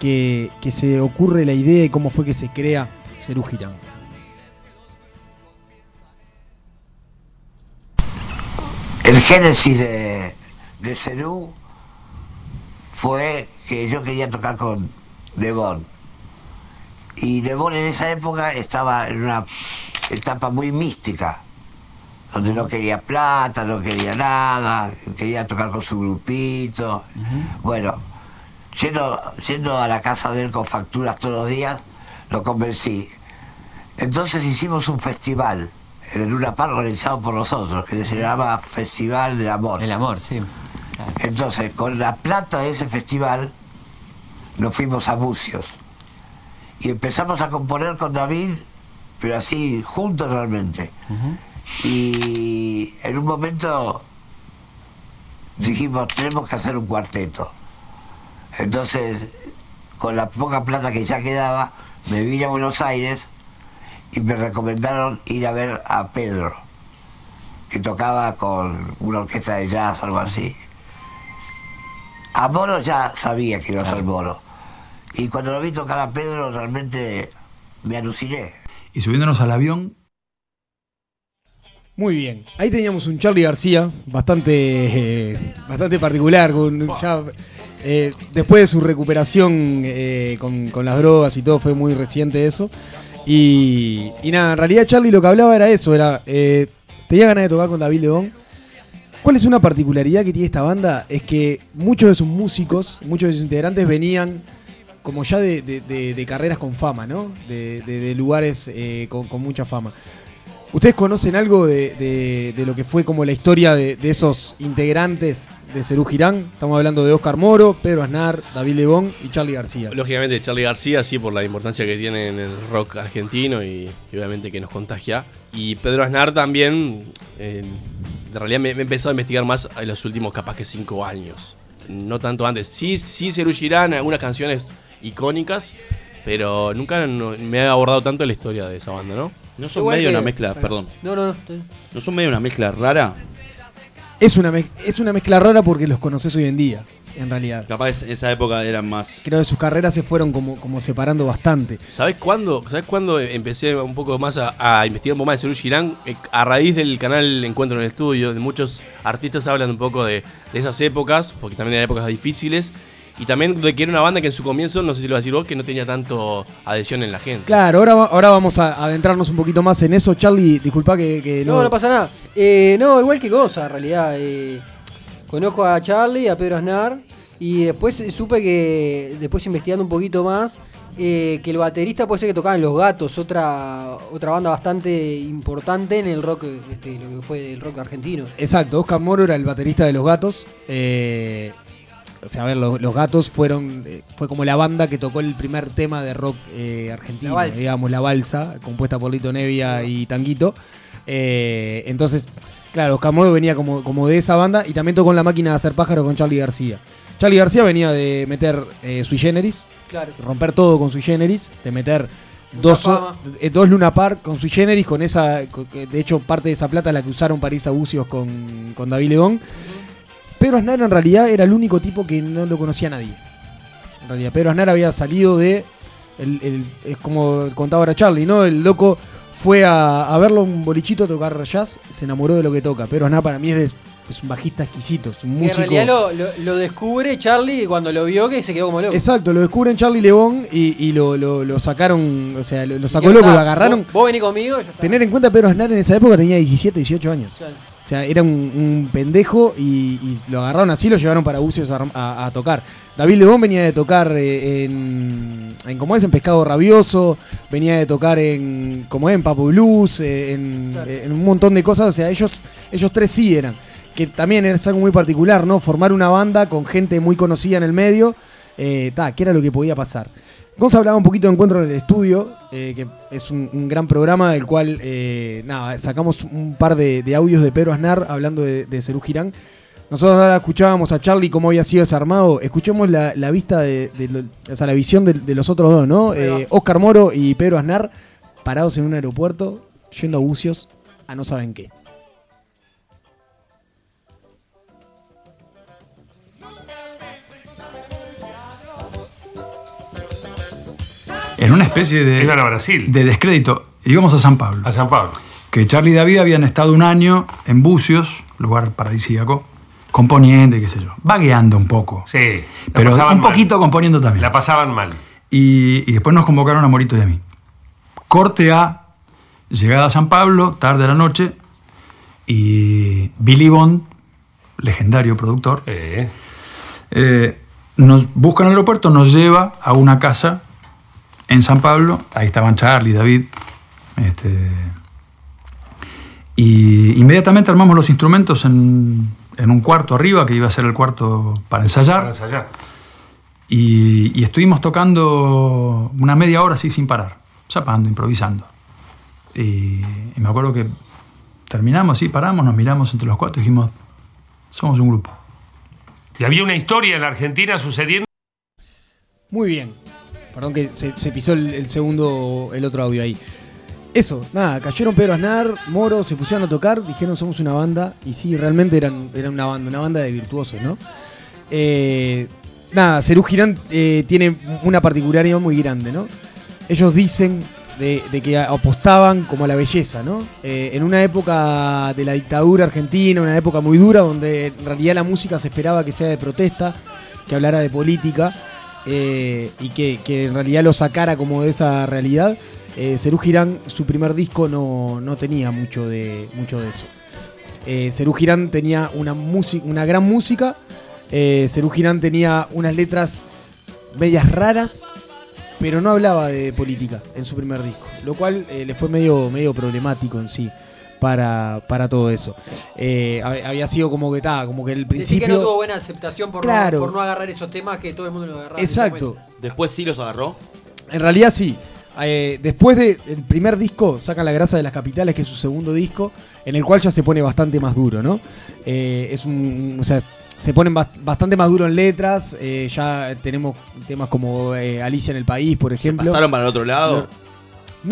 C: que, se ocurre la idea y cómo fue que se crea Cerú Girán.
H: El génesis de, de Cerú fue que yo quería tocar con Devon. Y Devon en esa época estaba en una etapa muy mística, donde no quería plata, no quería nada, quería tocar con su grupito. Bueno, yendo, yendo a la casa de él con facturas todos los días, lo convencí. Entonces hicimos un festival en el Luna Park organizado por nosotros, que se llamaba Festival del Amor.
I: El amor, sí.
H: Entonces, con la plata de ese festival, nos fuimos a Bucios. Y empezamos a componer con David, pero así, juntos realmente. Y en un momento dijimos, tenemos que hacer un cuarteto. Entonces, con la poca plata que ya quedaba, me vine a Buenos Aires y me recomendaron ir a ver a Pedro, que tocaba con una orquesta de jazz, algo así. A Moro ya sabía que iba a ser Moro. Y cuando lo vi tocar a Pedro, realmente me aluciné.
J: Y subiéndonos al avión,
C: Muy bien. Ahí teníamos un Charlie García, bastante, eh, bastante particular. Con, ya, eh, después de su recuperación eh, con, con las drogas y todo, fue muy reciente eso. Y, nada, en realidad Charlie lo que hablaba era eso, era eh, tenía ganas de tocar con David León. ¿Cuál es una particularidad que tiene esta banda? Es que muchos de sus músicos, muchos de sus integrantes venían como ya de, carreras con fama, ¿no? De, lugares eh, con, con mucha fama. ¿Ustedes conocen algo de, lo que fue como la historia de esos integrantes de Cerú Girán? Estamos hablando de Oscar Moro, Pedro Aznar, David Lebón y Charlie García.
A: Lógicamente Charlie García, sí, por la importancia que tiene en el rock argentino y, y obviamente que nos contagia. Y Pedro Aznar también, eh, en realidad me, me he empezado a investigar más en los últimos capaz que cinco años. No tanto antes. Sí, sí, Cerú Girán, algunas canciones icónicas, pero nunca no- me ha abordado tanto la historia de esa banda, ¿no?
B: ¿No son
D: Igual
B: medio
D: que-
B: una mezcla, perdón?
D: No, no, no.
B: ¿No son medio una mezcla rara?
C: Es una, es una mezcla rara porque los conoces hoy en día, en realidad.
B: Capaz en esa época eran más.
C: Creo que sus carreras se fueron como, como separando bastante.
A: ¿Sabes cuándo? ¿Sabes cuándo empecé un poco más a, a investigar un poco más de Serú Girán? Eh, A raíz del canal Encuentro en el Estudio, donde muchos artistas hablan un poco de, de esas épocas, porque también eran épocas difíciles. Y también de que era una banda que en su comienzo, no sé si lo vas a decir vos, que no tenía tanto adhesión en la gente.
C: Claro, ahora, ahora vamos a adentrarnos un poquito más en eso. Charlie, disculpa que, que
D: No, no pasa nada. Eh, no, igual que Gonza, en realidad. eh, conozco a Charlie, a Pedro Aznar. Y después supe que, después investigando un poquito más, eh, que el baterista puede ser que tocaban Los Gatos, otra otra banda bastante importante en el rock, este, lo que fue el rock argentino.
C: Exacto, Oscar Moro era el baterista de Los Gatos. eh, o sea, a ver, los, Los Gatos fueron eh, fue como la banda que tocó el primer tema de rock eh, argentino,
D: La
C: digamos, La Balsa, compuesta por Lito Nevia y Tanguito. Eh, entonces, claro, Oscar Moro venía como, como de esa banda y también tocó en La Máquina de Hacer Pájaro con Charlie García. Charlie García venía de meter Sui Generis,
D: Claro.
C: romper todo con Sui Generis, de meter dos, eh, dos Luna Park con Sui Generis, con esa, de hecho parte de esa plata la que usaron para irse a Bucios con, con David Lebón. Pedro Aznar en realidad era el único tipo que no lo conocía nadie. En realidad, Pedro Aznar había salido de, el, el- es como contaba ahora Charlie, ¿no? El loco fue a, a verlo a un bolichito a tocar jazz, se enamoró de lo que toca. Pedro Aznar para mí es, de- es un bajista exquisito, es un músico.
D: en realidad lo, lo- lo descubre Charlie cuando lo vio que se quedó como loco.
C: Exacto, lo descubren Charlie Lebón y, y lo, lo- sacaron, o sea, lo, sacó loco,
D: está.
C: lo agarraron.
D: Vos, vos venís conmigo.
C: Tener en cuenta Pedro Aznar en esa época tenía 17, 18 años.
D: Claro.
C: O sea, era un, un pendejo y, y lo agarraron así, lo llevaron para Bucios a, a- a tocar. David Lebón venía de tocar eh, en, en como es, en Pescado Rabioso, venía de tocar en, como es, en Papo Blues, eh, en,
D: Claro.
C: en un montón de cosas. O sea, ellos, ellos tres sí eran. Que también es algo muy particular, ¿no? Formar una banda con gente muy conocida en el medio, eh, ta, que era lo que podía pasar. Gonza hablaba un poquito de Encuentro en el Estudio, eh, que es un, un gran programa del cual, eh, nada, sacamos un par de, de audios de Pedro Aznar hablando de, de Serú Girán. Nosotros ahora escuchábamos a Charlie cómo había sido desarmado. Escuchemos la, la vista de, o sea, la visión de, los otros dos, ¿no?
D: Va.
C: Eh, Oscar Moro y Pedro Aznar parados en un aeropuerto, yendo a bucios a no saben qué.
J: En una especie de,
I: Iban a Brasil.
J: de descrédito, íbamos a San Pablo.
I: A San Pablo.
J: Que Charlie y David habían estado un año en Bucios, lugar paradisíaco, componiendo y qué sé yo, vagueando un poco.
I: Sí.
J: Pero un
I: mal.
J: poquito componiendo también.
I: La pasaban mal.
J: Y, y después nos convocaron a Morito y a mí. Corte A, llegada a San Pablo, tarde de la noche, y Billy Bond, legendario productor,
I: Eh,
J: eh, nos busca en el aeropuerto, nos lleva a una casa en San Pablo. Ahí estaban Charlie, David. Este, y inmediatamente armamos los instrumentos en, en un cuarto arriba, que iba a ser el cuarto para ensayar.
I: para ensayar.
J: Y, y estuvimos tocando una media hora así sin parar, zapando, improvisando. Y, y me acuerdo que terminamos así, paramos, nos miramos entre los cuatro y dijimos, somos un grupo.
I: Y había una historia en la Argentina sucediendo.
C: Muy bien. Perdón que se, pisó el, segundo, el otro audio ahí. Eso, nada, cayeron Pedro Aznar, Moro, se pusieron a tocar, dijeron somos una banda, y sí, realmente eran, eran una banda, una banda de virtuosos, ¿no? Eh, nada, Cerú Girán eh, tiene una particularidad muy grande, ¿no? Ellos dicen de, de que apostaban como a la belleza, ¿no? Eh, en una época de la dictadura argentina, una época muy dura, donde en realidad la música se esperaba que sea de protesta, que hablara de política, eh, y que, que en realidad lo sacara como de esa realidad. Eh, su primer disco no, no tenía mucho de, mucho de eso. Eh, Cerú tenía una, una gran música. Eh, tenía unas letras medias raras, pero no hablaba de política en su primer disco, lo cual eh, le fue medio, medio problemático en sí para, para todo eso. Eh, hab- había sido como que ta, como que el principio.
D: que no tuvo buena aceptación por,
C: Claro.
D: no, por no agarrar esos temas que todo el mundo lo agarraba.
C: Exacto.
B: Después sí los agarró.
C: En realidad sí. Eh, después del primer disco, sacan La Grasa de las Capitales, que es su segundo disco, en el cual ya se pone bastante más duro, ¿no? Eh, es un. O sea, se ponen bas- bastante más duro en letras. eh, ya tenemos temas como eh, Alicia en el País, por ejemplo.
B: ¿Pasaron para el otro lado?
C: No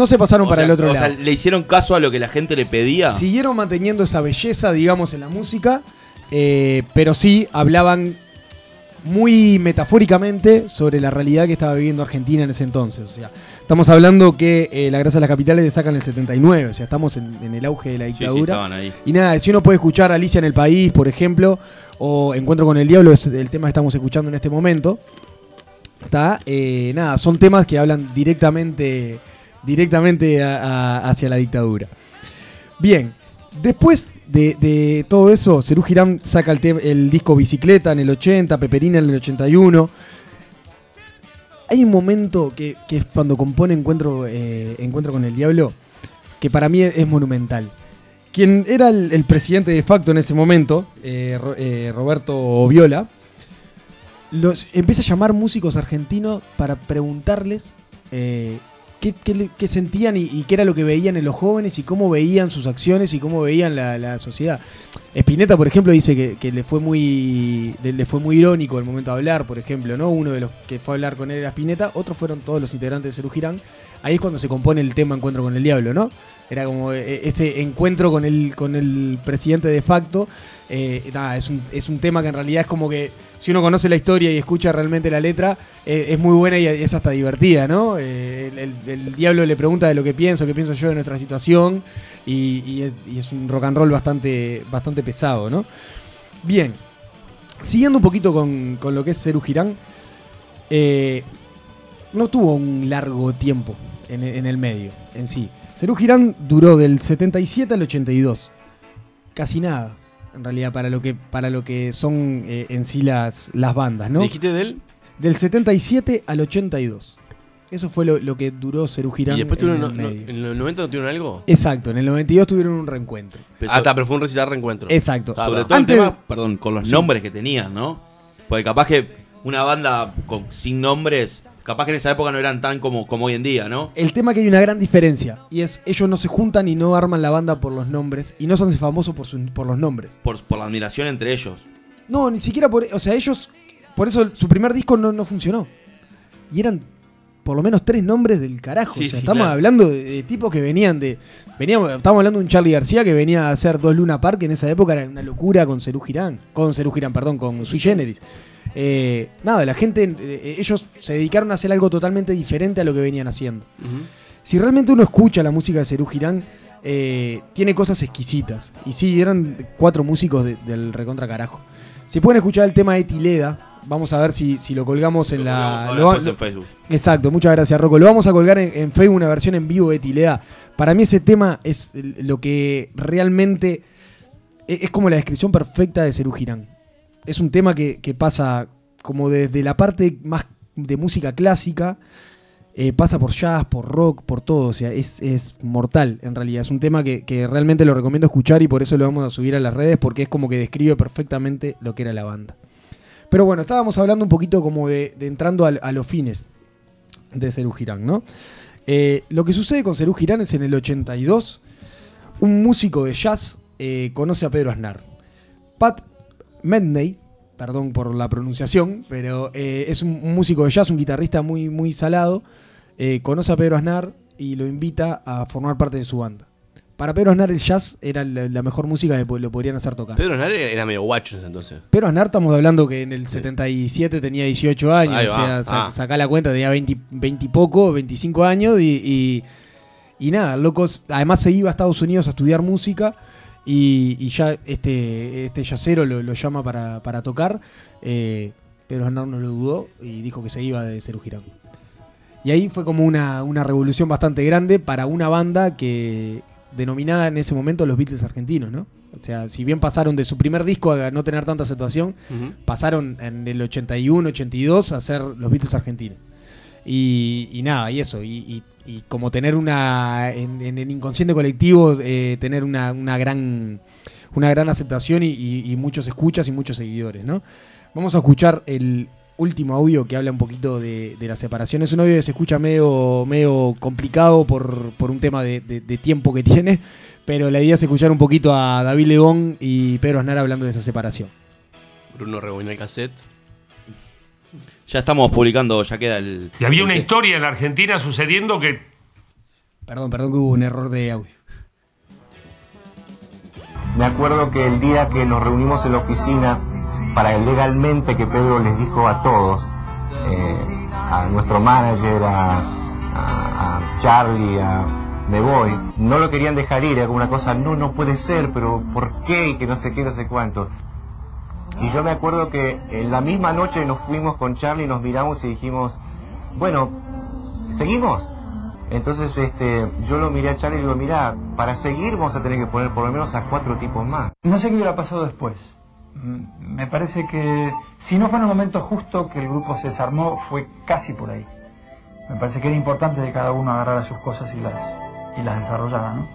C: se pasaron
B: O
C: para
B: sea,
C: el otro
B: o
C: lado.
B: sea, ¿le hicieron caso a lo que la gente le pedía?
C: Siguieron manteniendo esa belleza, digamos, en la música. eh, pero sí hablaban muy metafóricamente sobre la realidad que estaba viviendo Argentina en ese entonces. O sea, estamos hablando que eh, la grasa de las capitales le sacan el 79, o sea, estamos en, en el auge de la
B: Sí, sí,
C: dictadura.
B: ahí.
C: y nada, si uno puede escuchar Alicia en el País, por ejemplo, o Encuentro con el Diablo, es el tema que estamos escuchando en este momento. Está, eh, nada, son temas que hablan directamente, directamente hacia la dictadura. Bien, después de, todo eso, Cerú Girán saca el, disco Bicicleta en el 80, Peperina en el 81. Hay un momento que, que es cuando compone Encuentro, eh, Encuentro con el Diablo, que para mí es, monumental. Quien era el, presidente de facto en ese momento, eh, eh, Roberto Viola, los empieza a llamar músicos argentinos para preguntarles qué, sentían y, qué era lo que veían en los jóvenes y cómo veían sus acciones y cómo veían la, sociedad. Spinetta, por ejemplo, dice que, le fue muy le, fue muy irónico el momento de hablar, por ejemplo, ¿no? Uno de los que fue a hablar con él era Spinetta, otros fueron todos los integrantes de Cerú. Ahí es cuando se compone el tema Encuentro con el Diablo, ¿no? Era como eh, ese encuentro con el, con el presidente de facto. Eh, nada, es un, es un tema que en realidad es como que si uno conoce la historia y escucha realmente la letra, eh, es muy buena y es hasta divertida, ¿no? Eh, el, diablo le pregunta de lo que pienso, qué pienso yo de nuestra situación y, es, un rock and roll bastante, bastante pesado, ¿no? Bien, siguiendo un poquito con, con lo que es Cerú Girán, no tuvo un largo tiempo en, en el medio en sí. Cerú Girán duró del 77 al 82. Casi nada, en realidad, para lo que, para lo que son eh, en sí las, las bandas, ¿no?
A: ¿Dijiste de él?
C: Del 77 al 82. Eso fue lo, lo que duró Cerú Girán
A: ¿Y después
C: en
A: tuvieron,
C: el
A: no- en los 90 no tuvieron algo?
C: Exacto, en el 92 tuvieron un reencuentro.
A: ah, está, pero fue un recital reencuentro.
C: Exacto.
A: Está,
B: Sobre todo
C: Antes-
B: el tema, perdón, con los
C: Sí.
B: nombres que tenían, ¿no? Porque capaz que una banda con, sin nombres, capaz que en esa época no eran tan como, como hoy en día, ¿no?
C: El tema que hay una gran diferencia y es ellos no se juntan y no arman la banda por los nombres y no son famosos por, su- por los nombres.
B: Por, por la admiración entre ellos.
C: No, ni siquiera por, o sea, ellos por eso su primer disco no, no funcionó. Y eran por lo menos tres nombres del carajo.
B: Sí,
C: o sea,
B: sí,
C: estamos
B: claro.
C: hablando de, de tipos que venían de. Veníamos, estamos hablando de un Charlie García que venía a hacer dos Luna Park, que en esa época era una locura con Cerú Girán. Con Cerú Girán, perdón, con Sui Generis. Eh, nada, la gente, eh, ellos se dedicaron a hacer algo totalmente diferente a lo que venían haciendo. Si realmente uno escucha la música de Cerú Girán, eh, tiene cosas exquisitas. Y sí, eran cuatro músicos de- del recontra carajo. Si pueden escuchar el tema de Tileda, vamos a ver si, si lo colgamos en la.
B: ahora
C: lo va-
B: en Facebook.
C: Exacto, muchas gracias Rocco. Lo vamos a colgar en, en Facebook una versión en vivo de Tileda. Para mí ese tema es lo que realmente e- es como la descripción perfecta de Cerú Girán. Es un tema que, pasa como desde la parte más de música clásica, eh, pasa por jazz, por rock, por todo. O sea, es, es mortal en realidad. Es un tema que, realmente lo recomiendo escuchar y por eso lo vamos a subir a las redes porque es como que describe perfectamente lo que era la banda. Pero bueno, estábamos hablando un poquito como de, entrando a, los fines de Cerú Girán, ¿no? Eh, lo que sucede con Cerú Girán es en el 82, un músico de jazz eh, conoce a Pedro Aznar. Pat Medney, perdón por la pronunciación, pero eh, es un, músico de jazz, un guitarrista muy, muy salado, eh, conoce a Pedro Aznar y lo invita a formar parte de su banda. Para Pedro Aznar el jazz era la, la mejor música que lo podrían hacer tocar.
A: Pedro Aznar era medio guacho entonces.
C: Pero Aznar estamos hablando que en el 77 tenía 18 años,
A: Ahí
C: o sea,
A: Ah.
C: sacá la cuenta, tenía 20, 20 y poco, 25 años y, y, y nada, locos, además se iba a Estados Unidos a estudiar música y, y ya este, este yacero lo, lo llama para, para tocar, eh, pero Aznar no lo dudó y dijo que se iba de Cerú Girán. Y ahí fue como una, una revolución bastante grande para una banda que denominada en ese momento los Beatles argentinos, ¿no? O sea, si bien pasaron de su primer disco a no tener tanta aceptación, pasaron en el 81, 82 a ser los Beatles argentinos. Y, y nada, y eso, y, y- y como tener una, en, el inconsciente colectivo, eh, tener una, una gran una gran aceptación y, muchos escuchas y muchos seguidores, ¿no? Vamos a escuchar el último audio que habla un poquito de, la separación. Es un audio que se escucha medio, medio complicado por, por un tema de, tiempo que tiene, pero la idea es escuchar un poquito a David Legón y Pedro Aznar hablando de esa separación.
A: Bruno rebobinó el cassette.
B: Ya estamos publicando, ya queda el.
I: Y había una
B: el-
I: historia en la Argentina sucediendo que
C: Perdón, perdón que hubo un error de audio.
K: Me acuerdo que el día que nos reunimos en la oficina para legalmente que Pedro les dijo a todos, eh, a nuestro manager, a, a- a Charlie, a Me Voy, no lo querían dejar ir, era como una cosa, no, no puede ser, pero ¿por qué? Y que no sé qué, no sé cuánto. Y yo me acuerdo que en la misma noche nos fuimos con Charlie, nos miramos y dijimos, bueno, ¿seguimos? Entonces este, yo lo miré a Charlie y le digo, mira, para seguir vamos a tener que poner por lo menos a cuatro tipos más.
J: No sé qué hubiera pasado después. Mm, Me parece que si no fue en el momento justo que el grupo se desarmó, fue casi por ahí. Me parece que era importante que cada uno agarrara sus cosas y las, y las desarrollara, ¿no?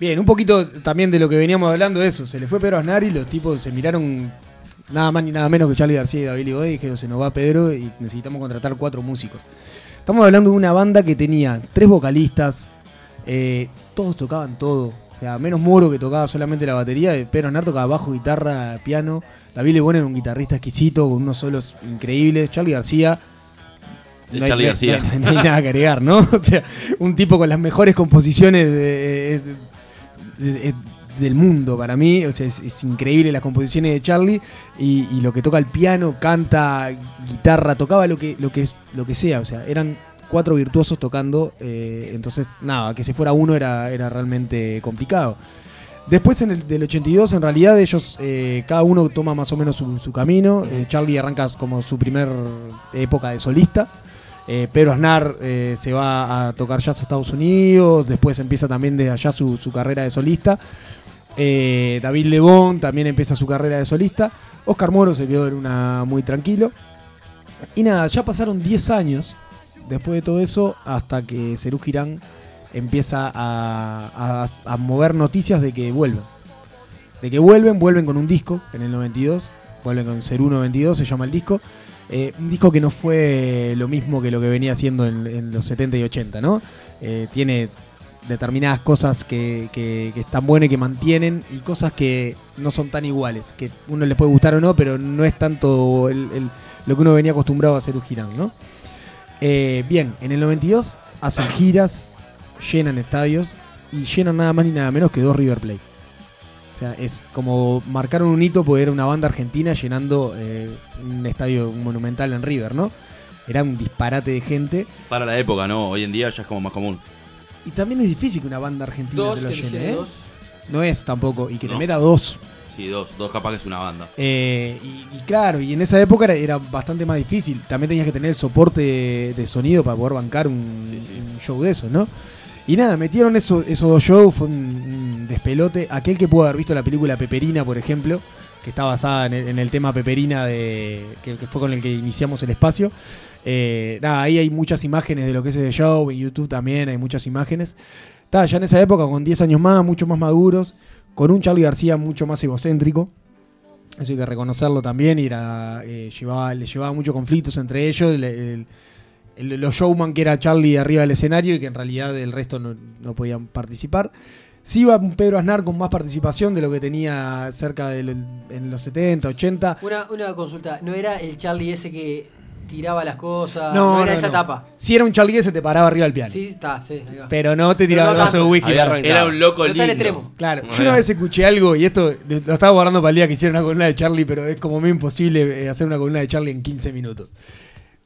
C: Bien, un poquito también de lo que veníamos hablando de eso. Se le fue Pedro Aznar y los tipos se miraron nada más ni nada menos que Charlie García y David Godoy y dijeron se nos va Pedro y necesitamos contratar cuatro músicos. Estamos hablando de una banda que tenía tres vocalistas, eh, todos tocaban todo. O sea, menos Moro que tocaba solamente la batería, eh, Pedro Aznar tocaba bajo, guitarra, piano. David Lebón era un guitarrista exquisito con unos solos increíbles. Charlie García no hay,
B: Charlie
C: no hay-
B: García.
C: no hay- no hay nada que agregar, ¿no? O sea, un tipo con las mejores composiciones de- de- de- del mundo para mí. O sea, es, es increíble las composiciones de Charlie y, y lo que toca el piano, canta, guitarra, tocaba lo que, lo que, lo que sea. O sea, eran cuatro virtuosos tocando. eh, entonces, nada, que se fuera uno era, era realmente complicado. Después en el del 82, en realidad ellos, eh, cada uno toma más o menos su, su camino. Eh, Charlie arranca como su primer época de solista. Eh, Pedro Aznar eh, se va a tocar jazz a Estados Unidos. Después empieza también desde allá su, carrera de solista. Eh, David Lebón también empieza su carrera de solista. Oscar Moro se quedó en una muy tranquilo. Y nada, ya pasaron 10 años después de todo eso hasta que Cerú Girán empieza a, a- mover noticias de que vuelven. De que vuelven, vuelven con un disco en el 92. Vuelven con Cerú 92, se llama el disco. Eh, un disco que no fue lo mismo que lo que venía haciendo en, los 70 y 80, ¿no? Eh, tiene determinadas cosas que, que- están buenas y que mantienen y cosas que no son tan iguales, que uno le puede gustar o no, pero no es tanto el- lo que uno venía acostumbrado a hacer un girán, ¿no? Eh, bien, en el 92 hacen giras, llenan estadios y llenan nada más ni nada menos que dos River Plate. O sea, es como marcaron un hito porque era una banda argentina llenando eh, un estadio monumental en River, ¿no? Era un disparate de gente.
B: Para la época, ¿no? Hoy en día ya es como más común.
C: Y también es difícil que una banda argentina
D: Dos,
C: te lo llene, ¿eh?
D: dos.
C: No es tampoco. Y que te
B: No.
C: meta dos.
B: Sí, dos, dos capaz que es una banda.
C: Eh, y, y claro, y en esa época era, era bastante más difícil. También tenías que tener el soporte de, de sonido para poder bancar un, un show de esos, ¿no? Y nada, metieron eso- esos dos shows, fue un despelote. Aquel que pudo haber visto la película Peperina, por ejemplo, que está basada en el, tema Peperina, de, que, fue con el que iniciamos el espacio. Eh, ahí hay muchas imágenes de lo que es ese show, en YouTube también hay muchas imágenes. Estaba ya en esa época, con 10 años más, mucho más maduros, con un Charlie García mucho más egocéntrico. Eso hay que reconocerlo también. Y eh, le llevaba muchos conflictos entre ellos. el- el- el- los showman que era Charlie arriba del escenario y que en realidad el resto no, no podían participar. Sí iba un Pedro Aznar con más participación de lo que tenía cerca de lo- en los 70, 80.
D: Una, una consulta, ¿no era el Charlie ese que tiraba las cosas?
C: No,
D: No, era
C: no,
D: esa
C: no.
D: etapa.
C: Si era un Charlie que se te paraba arriba del piano.
D: Sí, está, sí, ahí va.
C: Pero no te tiraba el
D: no
C: vaso de whisky.
B: Era un loco
D: No está
B: lindo.
D: extremo.
C: Claro,
B: No
C: yo una vez escuché algo y esto lo lo estaba guardando para el día que hicieron una columna de Charlie, pero es como muy imposible eh, hacer una columna de Charlie en 15 minutos.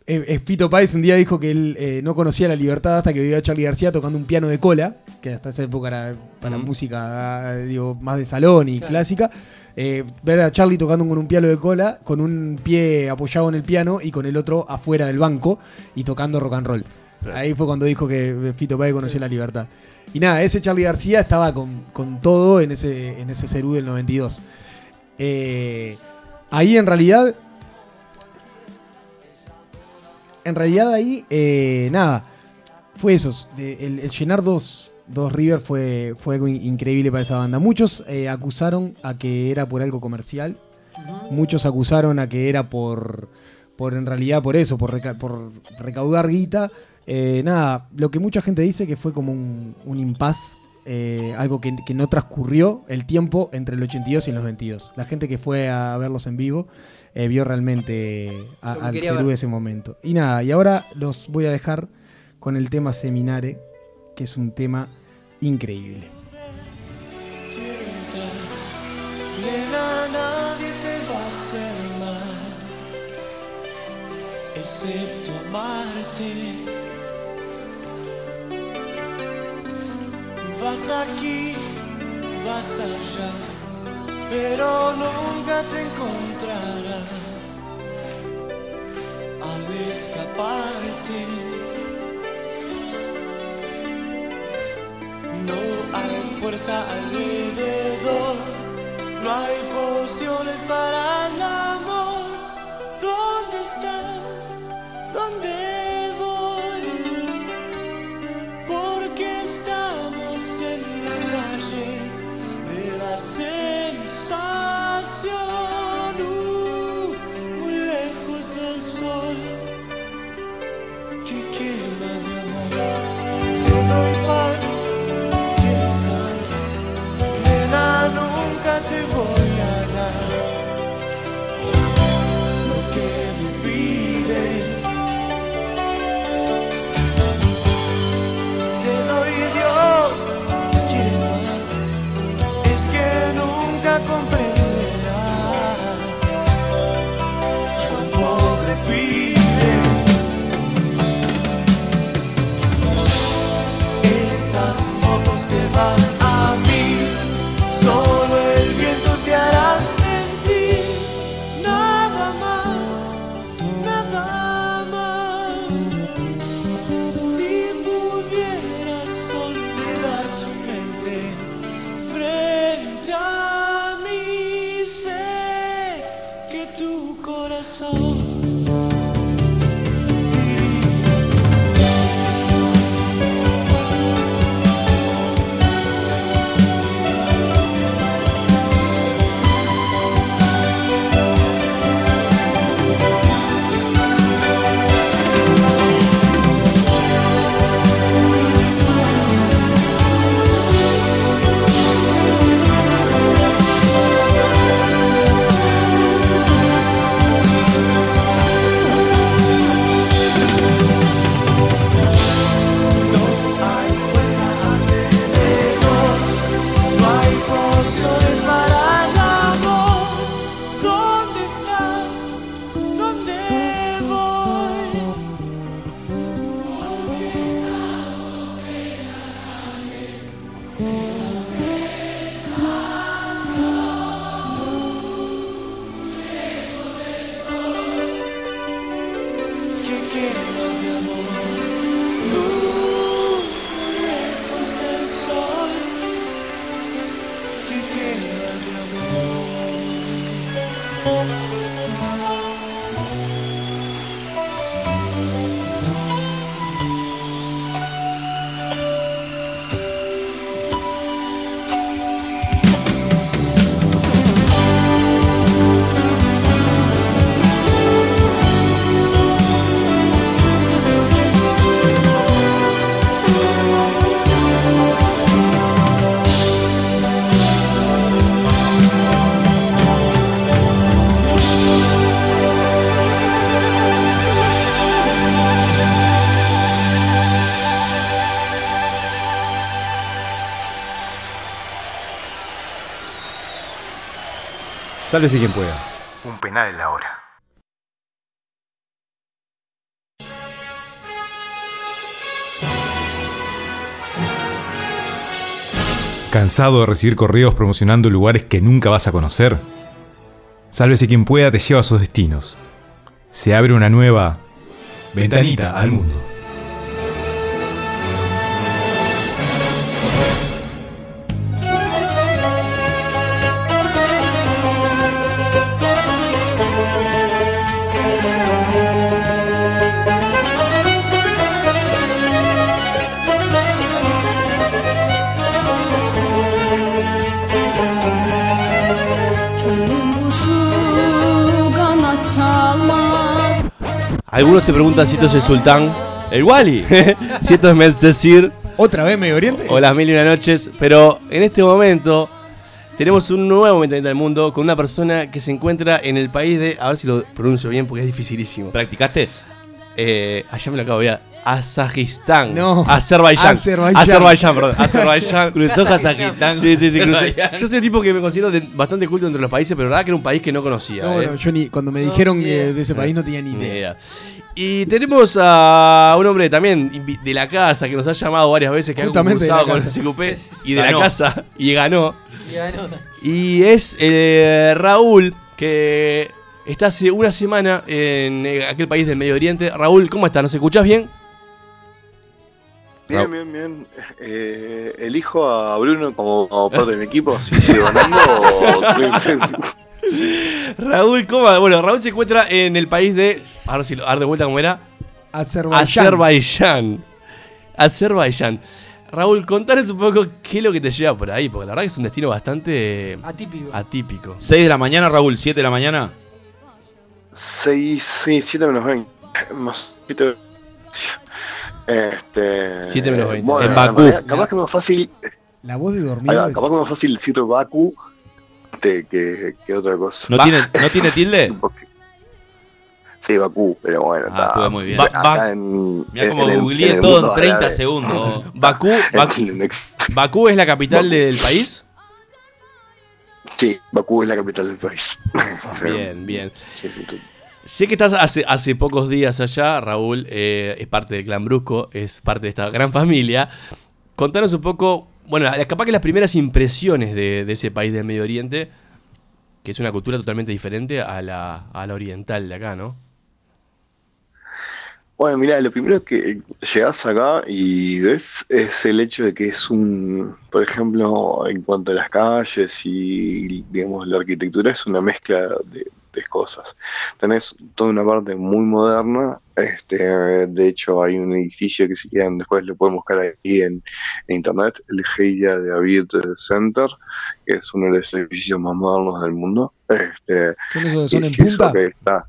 C: Eh, eh, Fito Páez un día dijo que él eh, no conocía la libertad hasta que vio a Charlie García tocando un piano de cola, que hasta esa época era para música eh, digo, más de salón y
D: Claro.
C: clásica. Eh, ver a Charlie tocando con un piano de cola, con un pie apoyado en el piano y con el otro afuera del banco y tocando rock and roll. Ahí fue cuando dijo que Fito Páez conoció la libertad. Y nada, ese Charlie García estaba con, con todo en ese, en ese Cerú del 92. Eh, ahí en realidad. En realidad ahí, eh, nada. Fue eso. el, llenar dos, dos River fue, fue algo in- increíble para esa banda. Muchos eh, acusaron a que era por algo comercial. Muchos acusaron a que era por, por en realidad por eso, por, reca- por recaudar guita. Eh, nada, lo que mucha gente dice que fue como un, un impas, eh, algo que, que no transcurrió el tiempo entre el 82 y el 92. La gente que fue a verlos en vivo eh, vio realmente a- al Cerú
D: ver.
C: ese momento. Y nada, y ahora los voy a dejar con el tema Seminare, que es un tema increíble.
G: Nena, nadie te va a hacer mal, excepto amarte. Vas aquí, vas allá, pero nunca te encontrarás al escaparte. No hay fuerza alrededor, no hay pociones para el amor. ¿Dónde estás? ¿Dónde de la
E: Sálvese quien pueda.
L: Un penal en la hora.
E: ¿Cansado de recibir correos promocionando lugares que nunca vas a conocer? Sálvese quien pueda te lleva a sus destinos. Se abre una nueva ventanita al mundo.
A: Algunos se preguntan si esto es el sultán.
B: El Wally.
A: si esto es Medcesir.
C: ¿Otra vez Medio Oriente?
A: O las mil y una noches. Pero en este momento tenemos un nuevo ventanita del mundo con una persona que se encuentra en el país de. A ver si lo pronuncio bien porque es dificilísimo.
B: ¿Practicaste?
A: Eh, allá me lo acabo de Azajistán.
C: No.
A: Azerbaiyán.
C: Azerbaiyán.
A: Azerbaiyán, perdón. Azerbaiyán.
B: Cruzó Kazajistán.
A: Sí, sí, sí. crucé. Yo soy el tipo que me considero de- bastante culto entre los países, pero la verdad que era un país que no conocía.
C: No,
A: ¿eh?
C: no, yo ni, cuando me dijeron que de ese país no tenía ni
A: Ni
C: idea.
A: Y tenemos a un hombre también de la casa que nos ha llamado varias veces, que ha
C: Justamente
A: concursado
C: la
A: con
C: casa.
A: el SQP y de
B: Ganó.
A: la casa y ganó.
D: Y ganó.
A: Y es eh, Raúl, que está hace una semana en eh, aquel país del Medio Oriente. Raúl, ¿cómo estás? ¿Nos escuchás bien?
L: Bien, bien, bien. Eh, elijo a Bruno como, como parte de mi equipo, si sigue ganando o...
A: Raúl, ¿cómo? Bueno, Raúl se encuentra en el país de. A ver si lo a ver de vuelta cómo era.
C: Azerbaiyán.
A: Azerbaiyán. Azerbaiyán. Raúl, contanos un poco qué es lo que te lleva por ahí, porque la verdad que es un destino bastante
D: Atípico.
A: atípico.
B: 6 de la mañana, Raúl, 7 de la mañana.
L: 6, sí, 7 menos 20. Más poquito- Este.
A: 7 menos 20.
L: Bueno,
A: En Bakú.
L: Capaz que es más fácil.
C: La voz de es-
L: capaz que es más fácil decir Baku que, que, que otra cosa.
B: ¿No tiene, ¿No tiene tilde?
L: Sí, Bakú, pero bueno.
B: Ah,
L: está-
B: estuve muy bien.
L: En-
B: cómo googleé todo en 30
L: árabe.
B: segundos.
A: Bakú, Bakú, es la capital del país.
L: Sí, Bakú es la capital del país. Sí.
A: Bien, bien.
L: Sí, sí, sí.
A: Sé que estás hace, hace pocos días allá, Raúl, eh, es parte del clan Brusco, es parte de esta gran familia. Contanos un poco, bueno, capaz que las primeras impresiones de, ese país del Medio Oriente, que es una cultura totalmente diferente a la, oriental de acá, ¿no?
L: Bueno, mira, lo primero que llegas acá y ves es el hecho de que es un, por ejemplo, en cuanto a las calles y, digamos, la arquitectura es una mezcla de, de cosas. Tenés toda una parte muy moderna, este, de hecho hay un edificio que si quieren después lo pueden buscar ahí en, en internet, el Heya David Center, que es uno de los edificios más modernos del mundo. Este,
C: ¿Son esos son en punta?
L: que está.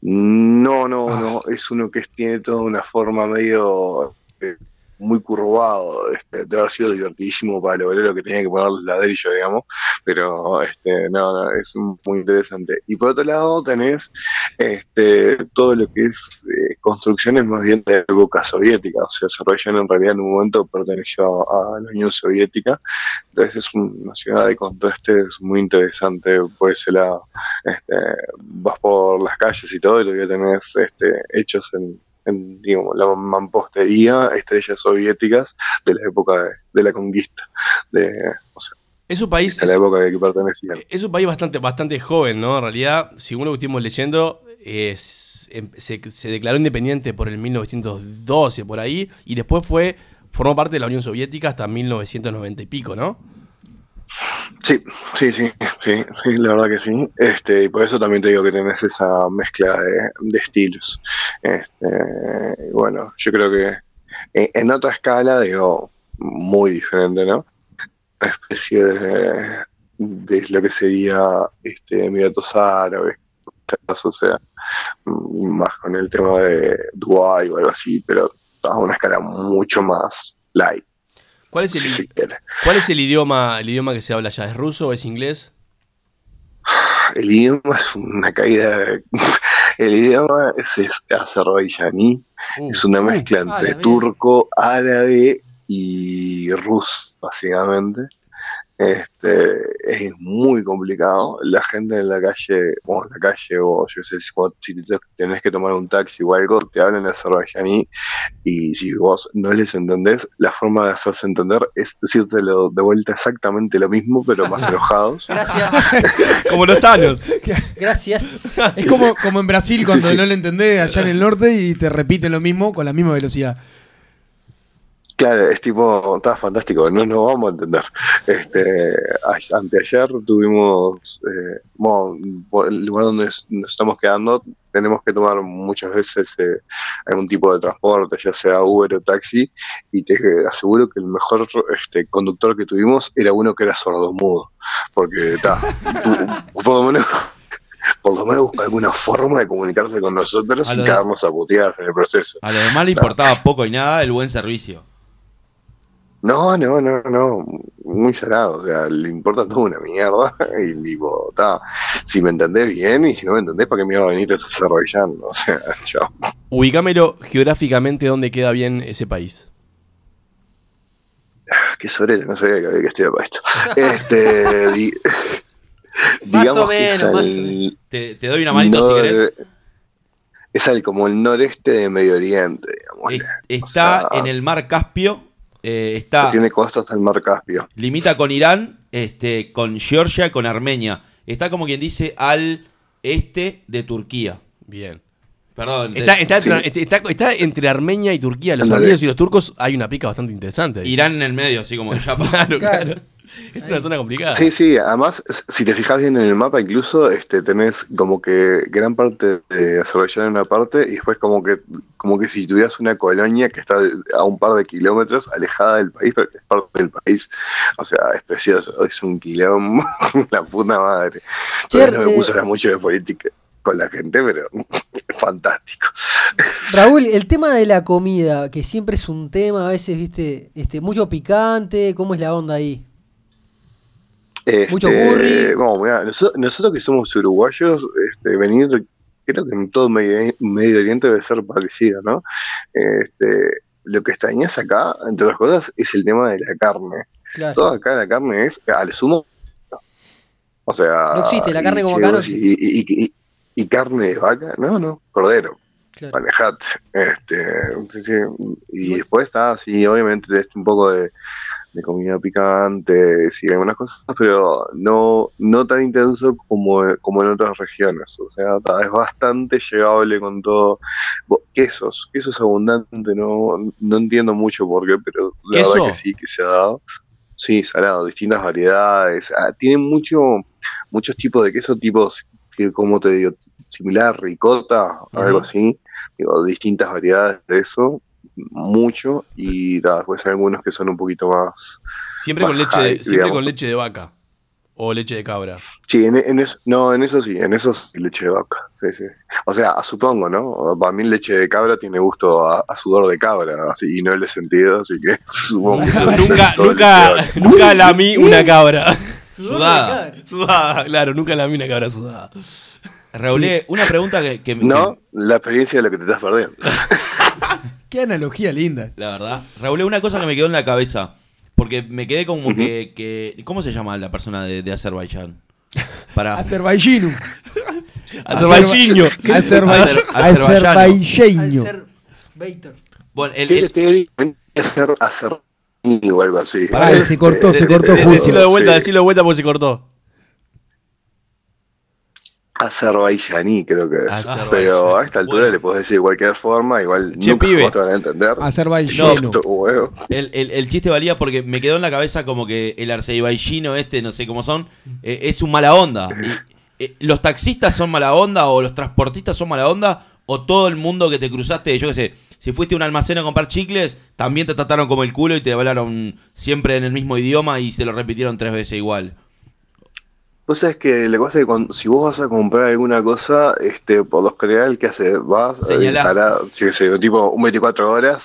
L: No, no,
C: Ah.
L: no, es uno que tiene toda una forma medio eh, muy curvado, este, debe haber sido divertidísimo para lograr lo que tenía que poner el ladrillo, digamos, pero este, no, no, es muy interesante. Y por otro lado tenés este, todo lo que es eh, construcciones más bien de época soviética, o sea, Azerbaiyán en realidad en un momento perteneció a la Unión Soviética, entonces es una ciudad de contrastes muy interesante por ese lado. Este, vas por las calles y todo, y lo que tenés este, hechos en, en, digamos, la mampostería, estrellas soviéticas de la época de, de la conquista, de, o sea,
A: Es un país,
L: la época de que pertenecían.
A: es un país bastante, bastante joven, ¿no? En realidad, según lo que estuvimos leyendo, es- em- se, se declaró independiente por el 1912, por ahí, y después fue formó parte de la Unión Soviética hasta 1990 y pico, ¿no?
L: Sí, sí, sí, sí, sí, la verdad que sí. Este, y por eso también te digo que tenés esa mezcla de, estilos. Este, bueno, yo creo que en, en otra escala, digo, muy diferente, ¿no? Una especie de, de lo que sería este, Emiratos Árabes, o sea, mm, más con el tema de Dubái o algo así, pero a una escala mucho más light.
A: ¿Cuál es el, cuál es idioma, el idioma que se habla allá? ¿Es ruso o es inglés?
L: El idioma es una caída. de- El idioma es, es azerbaiyaní,
A: Uh,
L: es una mezcla
D: ah,
L: entre
D: mierda.
L: turco, árabe y ruso, básicamente. Este, es muy complicado. La gente en la calle, o en la calle, o yo sé, si tenés que tomar un taxi o algo, te hablan en azerbaiyaní y si vos no les entendés, la forma de hacerse entender es decírtelo de vuelta exactamente lo mismo, pero más enojados.
D: Gracias.
A: Como los tanos.
D: Gracias.
C: Es como, como en Brasil cuando
L: sí.
C: no le entendés allá en el norte y te repiten lo mismo con la misma velocidad.
L: Claro, es tipo, está fantástico, no nos vamos a entender. Este, a- anteayer tuvimos, eh, bueno, el lugar donde nos estamos quedando, tenemos que tomar muchas veces eh, algún tipo de transporte, ya sea Uber o taxi, y te aseguro que el mejor este, conductor que tuvimos era uno que era sordomudo, porque está, por lo menos por lo menos busca alguna forma de comunicarse con nosotros
B: de-
L: quedarnos a puteadas en el proceso.
B: A lo demás le importaba poco y nada el buen servicio.
L: No, no, no, no, muy salado, o sea, le importa todo una mierda y digo, ta, si me entendés bien y si no me entendés, ¿para qué me va a venir Azerbaiyán? O sea, chao.
A: Ubicámelo geográficamente dónde queda bien ese país.
L: Qué sorete, no sabía que había que estudiar para esto. Este, di-
D: Más
L: digamos
D: o
L: que es
D: menos, más
L: al
B: Te, te doy una manito si querés.
L: Es al como el noreste de Medio Oriente, digamos.
B: Es- está
L: sea-
B: en el mar Caspio. Eh, está
L: Tiene costas al mar Caspio.
B: limita con Irán, este, con Georgia, con Armenia. Está como quien dice al este de Turquía.
A: Bien.
B: Perdón.
A: Está, está,
B: sí.
A: está, está entre Armenia y Turquía. Los armenios y los turcos hay una pica bastante interesante. ahí.
B: Irán en el medio, así como ya
A: Claro, claro. Es una zona complicada.
L: Sí, sí, además, si te fijas bien en el mapa, incluso este, tenés como que gran parte de Azerbaiyán en una parte y después como que como que si tuvieras una colonia que está a un par de kilómetros alejada del país, pero que es parte del país. O sea, es precioso, es un quilombo, la puta madre. Todavía no me
D: eh,
L: puse hablar mucho de política con la gente, pero es fantástico.
D: Raúl, el tema de la comida, que siempre es un tema, a veces, viste, este, mucho picante, ¿cómo es la onda ahí? Mucho
L: Este,
D: curry.
L: Bueno, mirá, nosotros, nosotros que somos uruguayos, este, venir, creo que en todo Medio, Medio Oriente debe ser parecido, ¿no? Este, lo que extrañas acá, entre las cosas, es el tema de la carne.
D: Claro.
L: Todo acá la carne es, al sumo, o sea...
D: No existe, la carne como acá no
L: chivos y, y- y- y carne de vaca, no, no, cordero.
D: Claro.
L: Manejate. Este, sí, sí. Y después está así, obviamente, este un poco de, de comida picante, sí, algunas cosas, pero no, no tan intenso como, como en otras regiones. O sea, es bastante llegable con todo. Quesos, quesos abundante, no, no entiendo mucho por qué, pero la
A: ¿Queso?
L: verdad que sí, que se ha dado. Sí, salado, distintas variedades. Ah, tiene mucho, muchos tipos de queso, tipos, que, como te digo, similar ricota, algo así. Digo, distintas variedades de eso, mucho, y después hay algunos que son un poquito más.
A: Siempre con leche, de, siempre con leche de vaca. O leche de cabra.
L: Sí, en, en eso, no, en eso sí, en eso sí, leche de vaca. Sí, sí. O sea, supongo, ¿no? Para mí leche de cabra tiene gusto a, a sudor de cabra, así, y no le he sentido, así que supongo que
A: nunca, nunca, nunca lamí una cabra.
B: Sudada.
A: Sudada, claro, nunca lamí una cabra sudada.
B: Raúl, una pregunta que, que-
L: No, la experiencia de lo que te estás perdiendo.
C: Qué analogía linda.
B: La verdad. Raúl, una cosa que me quedó en la cabeza. Porque me quedé como que, que- ¿Cómo se llama la persona de, de Azerbaiyán? Para.
C: Azerbaiyano.
B: Azerbaiyano.
C: Azerbaiyano.
B: Bueno, el, el-
L: o algo así.
C: Pará, se cortó, se cortó.
A: Decilo de vuelta, decilo de vuelta porque se cortó.
L: Azerbaiyaní creo que es.
A: Azerbaiyán.
L: Pero a esta altura
B: Bueno.
L: le puedes decir de cualquier forma, igual
A: Che,
L: nunca
A: pibe.
L: te van a entender.
C: Azerbaiyano.
L: Huevo.
B: el- el- el chiste valía porque me quedó en la cabeza como que el azerbaiyino este, no sé cómo son, eh, es un mala onda. Y, eh, ¿Los taxistas son mala onda o los transportistas son mala onda? ¿O todo el mundo que te cruzaste, yo qué sé, si fuiste a un almacén a comprar chicles, también te trataron como el culo y te hablaron siempre en el mismo idioma y se lo repitieron tres veces igual?
L: Vos sabés que la cosa es que cuando, si vos vas a comprar alguna cosa, este, por lo general, ¿qué haces? Vas, sí, que sé, tipo, un 24 horas,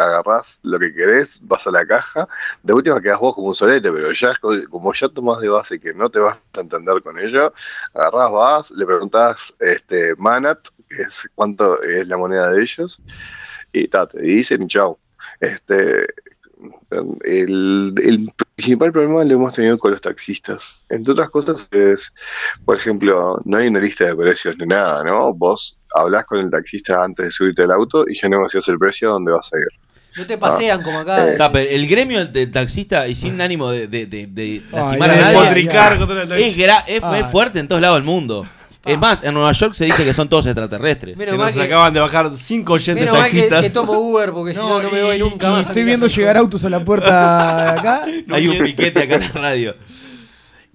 L: agarrás lo que querés, vas a la caja, de última quedás vos como un solete, pero ya, co- como ya tomás de base que no te vas a entender con ello, agarrás, vas, le preguntás, este, Manat, que es cuánto es la moneda de ellos, y ta, te dicen, chau. Este, el, el principal problema lo hemos tenido con los taxistas. Entre otras cosas es, por ejemplo, no hay una lista de precios ni nada, ¿no? Vos hablas con el taxista antes de subirte al auto y ya negocias el precio a dónde vas a ir.
D: No te pasean como acá.
L: Eh,
B: el gremio del taxista y sin ánimo de, de, de- de lastimar
C: ay,
B: a
C: ay,
B: nadie
A: Potricar contra el taxi.
B: es, gra- es-
C: Ay.
B: es fuerte en todos lados del mundo. Es más, en Nueva York se dice que son todos extraterrestres.
D: Menos
A: Se
D: mal
A: nos
D: que-
A: acaban de bajar cinco oyentes
D: Menos mal que,
A: taxistas.
D: que tomo Uber porque si no, no me voy
C: y-
D: nunca
C: y
D: más.
C: Estoy viendo llegar autos a la puerta de acá.
B: Hay un piquete acá en la radio.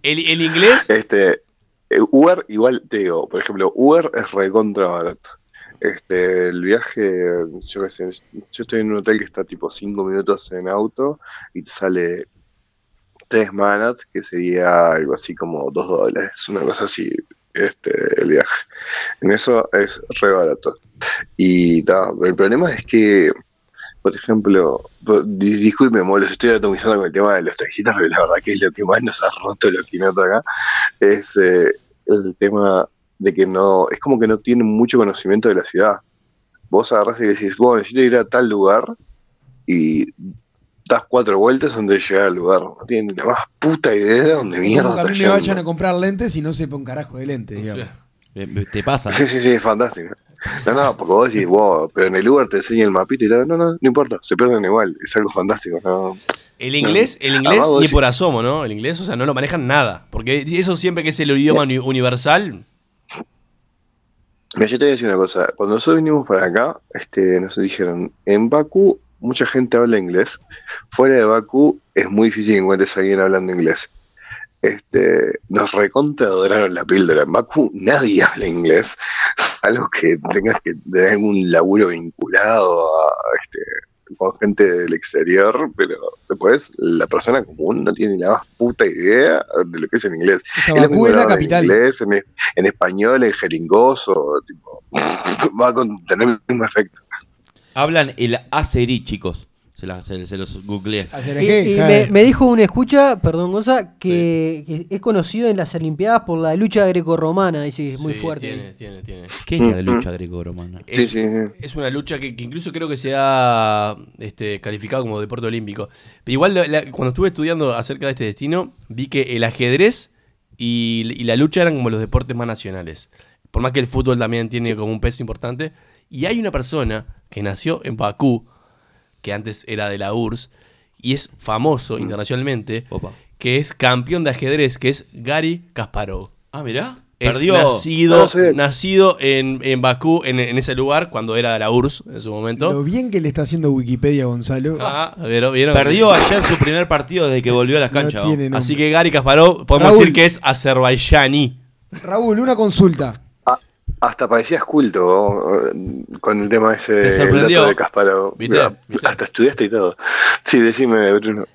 A: El, el inglés,
L: Este, eh, Uber, igual te digo, por ejemplo, Uber es recontra barato. Este, el viaje, yo qué sé, yo estoy en un hotel que está tipo 5 minutos en auto y te sale 3 manats, que sería algo así como 2 dólares, una cosa así, este, el viaje. En eso es re barato. Y el problema es que por ejemplo, po- di- disculpe, los estoy atomizando con el tema de los taxistas, pero la verdad que es lo que más nos ha roto los quinotos acá, es eh, el tema de que no, es como que no tienen mucho conocimiento de la ciudad. Vos agarrás y decís, bueno, necesito ir a tal lugar y das cuatro vueltas donde llegar al lugar. No tienen ni la más puta idea de dónde mierda
C: como que a
L: está
C: mí me vayan a comprar lentes y no sepa un carajo de lentes, digamos.
B: Eh, ¿Te pasa?
L: Sí, sí, sí, es fantástico. No, no, porque vos decís, wow, pero en el Uber te enseña el mapito y tal. No, no, no importa, se pierden igual. Es algo fantástico. No.
A: El inglés,
L: No.
A: el inglés
L: Además,
A: ni
L: decís-
A: por asomo, ¿no? El inglés, o sea, no lo manejan nada. Porque eso siempre que es el idioma uni- universal.
L: Mira, yo te voy a decir una cosa. Cuando nosotros vinimos para acá, este, nos dijeron, en Bakú mucha gente habla inglés. Fuera de Bakú es muy difícil que encuentres a alguien hablando inglés. Este, nos recontra adoraron la píldora. En Bakú nadie habla inglés. Algo que tengas que tener algún laburo vinculado a, este, con gente del exterior, pero después la persona común no tiene ni la más puta idea de lo que es el inglés.
C: O sea, Bakú es la
L: hablar en
C: capital.
L: inglés, en, en español, en jeringoso, tipo, va a tener el mismo efecto.
B: Hablan el azerí, chicos. Se, la- se- se los googleé.
D: Y, y me, me dijo un escucha, perdón Gonza, que, que es conocido en las Olimpiadas por la lucha grecorromana, dice, es muy
A: Sí,
D: fuerte.
A: Tiene, tiene, tiene.
B: ¿Qué es la lucha greco-romana?
A: Es, es una lucha que, que incluso creo que se ha este, calificado como deporte olímpico. Pero igual la- la- cuando estuve estudiando acerca de este destino, vi que el ajedrez y, y la lucha eran como los deportes más nacionales. Por más que el fútbol también tiene como un peso importante. Y hay una persona que nació en Bakú, que antes era de la URSS, y es famoso internacionalmente, que es campeón de ajedrez, que es Gary Kasparov.
B: Ah, mirá.
A: Es
B: Perdió.
A: nacido,
B: Ah, sí.
A: nacido en, en Bakú, en, en ese lugar, cuando era de la URSS en su momento.
C: Lo bien que le está haciendo Wikipedia Gonzalo.
A: Ah, ¿vieron? ¿vieron?
B: Perdió ayer su primer partido desde que volvió a las canchas.
A: Así que Gary Kasparov, podemos
C: Raúl.
A: decir que es azerbaiyaní.
C: Raúl, una consulta.
L: Hasta parecías culto eh, con el tema ese
A: ¿Te sorprendió?
L: de Kasparov. Hasta estudiaste y todo. Sí, decime, Bruno.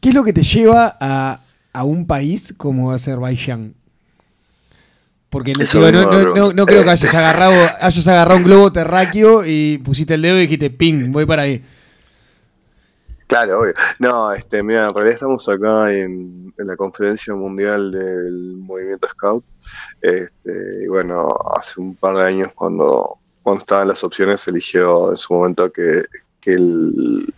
C: ¿Qué es lo que te lleva a, a un país como Azerbaiyán? Porque digo, no, no- no- no creo que hayas agarrado, hayas agarrado un globo terráqueo y pusiste el dedo y dijiste, ping, voy para ahí.
L: Claro, obvio. No, este, mira, en realidad estamos acá en, la conferencia mundial del movimiento Scout. Este, y bueno, hace un par de años cuando, cuando estaban las opciones eligió en su momento que, que el,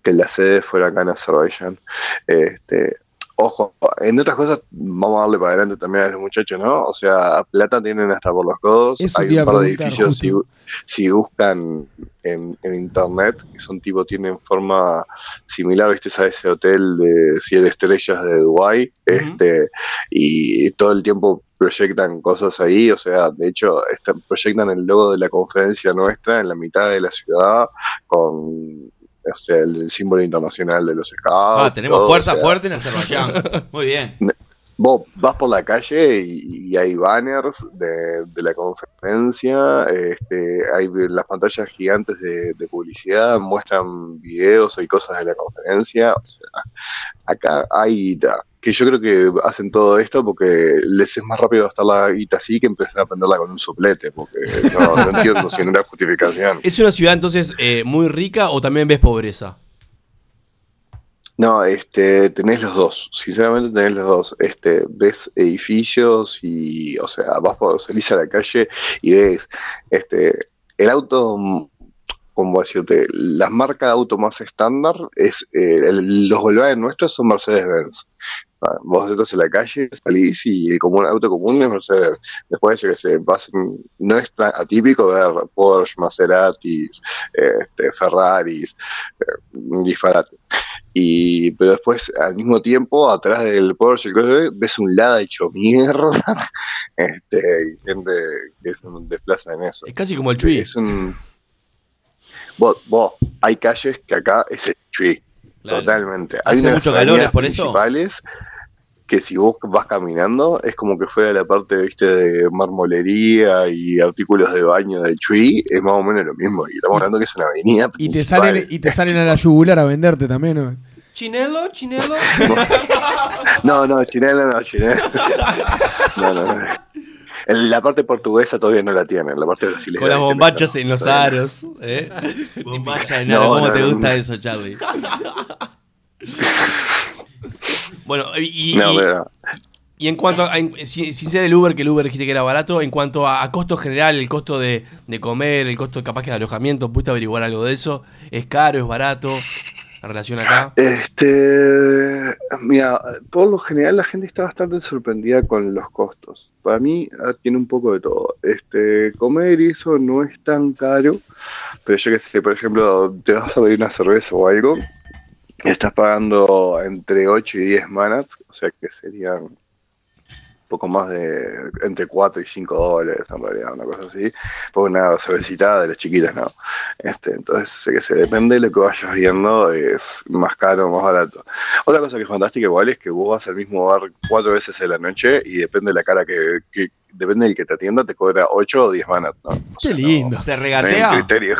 L: que la sede fuera acá en Azerbaiyán. Este, ojo, en otras cosas vamos a darle para adelante también a los muchachos, ¿no? O sea, plata tienen hasta por los codos.
C: Eso
L: Hay un par de edificios, si, buscan en, en internet, que son tipo, tienen forma similar, viste, a ese hotel de siete estrellas de Dubai, este, y todo el tiempo proyectan cosas ahí, o sea, de hecho, esta- proyectan el logo de la conferencia nuestra en la mitad de la ciudad con o sea, el símbolo internacional de los scouts.
B: Ah, tenemos
L: todo,
B: fuerza
L: o sea,
B: fuerte en Azerbaiyán. Muy bien.
L: Vos vas por la calle y, y hay banners de, de la conferencia, este, hay las pantallas gigantes de, de publicidad, muestran videos y cosas de la conferencia. O sea, acá hay guita. Que yo creo que hacen todo esto porque les es más rápido gastar la guita así que empezar a aprenderla con un soplete, porque no, no entiendo si no era justificación.
A: ¿Es una ciudad entonces eh, muy rica o también ves pobreza?
L: No, este, tenés los dos, sinceramente tenés los dos. Este, ves edificios y, o sea, vas por, salís a la calle y ves, este, el auto, ¿cómo decirte? Las marcas de auto más estándar es, eh, los Volkswagen nuestros son Mercedes-Benz. Vos estás en la calle, salís y el común, auto común es Mercedes. Después, yo que sé, vas en- no es tan atípico ver Porsche, Maseratis, este, Ferraris, eh, disparate. Y, pero después, al mismo tiempo, atrás del Porsche, ves un Lada hecho mierda, este, y gente que se desplaza en eso.
A: Es casi como el Chuy.
L: Es un... Vos, vos, hay calles que acá es el
A: Claro.
L: totalmente. Hay
B: ¿Hace
L: unas
B: mucho calor, por eso?
L: principales que si vos vas caminando es como que fuera la parte, viste, de marmolería y artículos de baño del Chuy, es más o menos lo mismo. Y estamos hablando que es una avenida
C: Y te salen, y te salen a la yugular a venderte también, ¿no?
D: Chinelo, chinelo.
L: No, no, chinela no, chinela. No, no, no. En la parte portuguesa todavía no la tienen, la parte brasileña.
A: Con las bombachas en los aros. ¿eh?
B: Bombacha de
L: No,
B: ¿cómo
L: no,
B: te
L: no,
B: gusta
L: no.
B: eso, Charlie?
A: Bueno, y,
L: No,
A: y-
L: pero-
A: y en cuanto a, sin, sin ser el Uber, que el Uber dijiste que era barato, en cuanto a, a costo general, el costo de, de comer, el costo capaz que de alojamiento, ¿pudiste averiguar algo de eso? ¿Es caro, es barato? En relación acá.
L: Este, mira, por lo general la gente está bastante sorprendida con los costos. Para mí ah, tiene un poco de todo. Este, comer y eso no es tan caro, pero yo que sé, por ejemplo, te vas a pedir una cerveza o algo, estás pagando entre 8 y 10 manas, o sea que serían un poco más de entre 4 y 5 dólares en realidad, una cosa así, por una cervecita de las chiquitas, ¿no? Este, entonces, sé que se depende de lo que vayas viendo, es más caro o más barato. Otra cosa que es fantástica igual es que vos vas al mismo bar cuatro veces en la noche y depende de la cara que, que- depende del que te atienda, te cobra 8 o 10 manas, ¿no? O
C: Qué
L: sea, no-
C: lindo.
B: ¿Se
L: no
B: regatea?
L: criterio.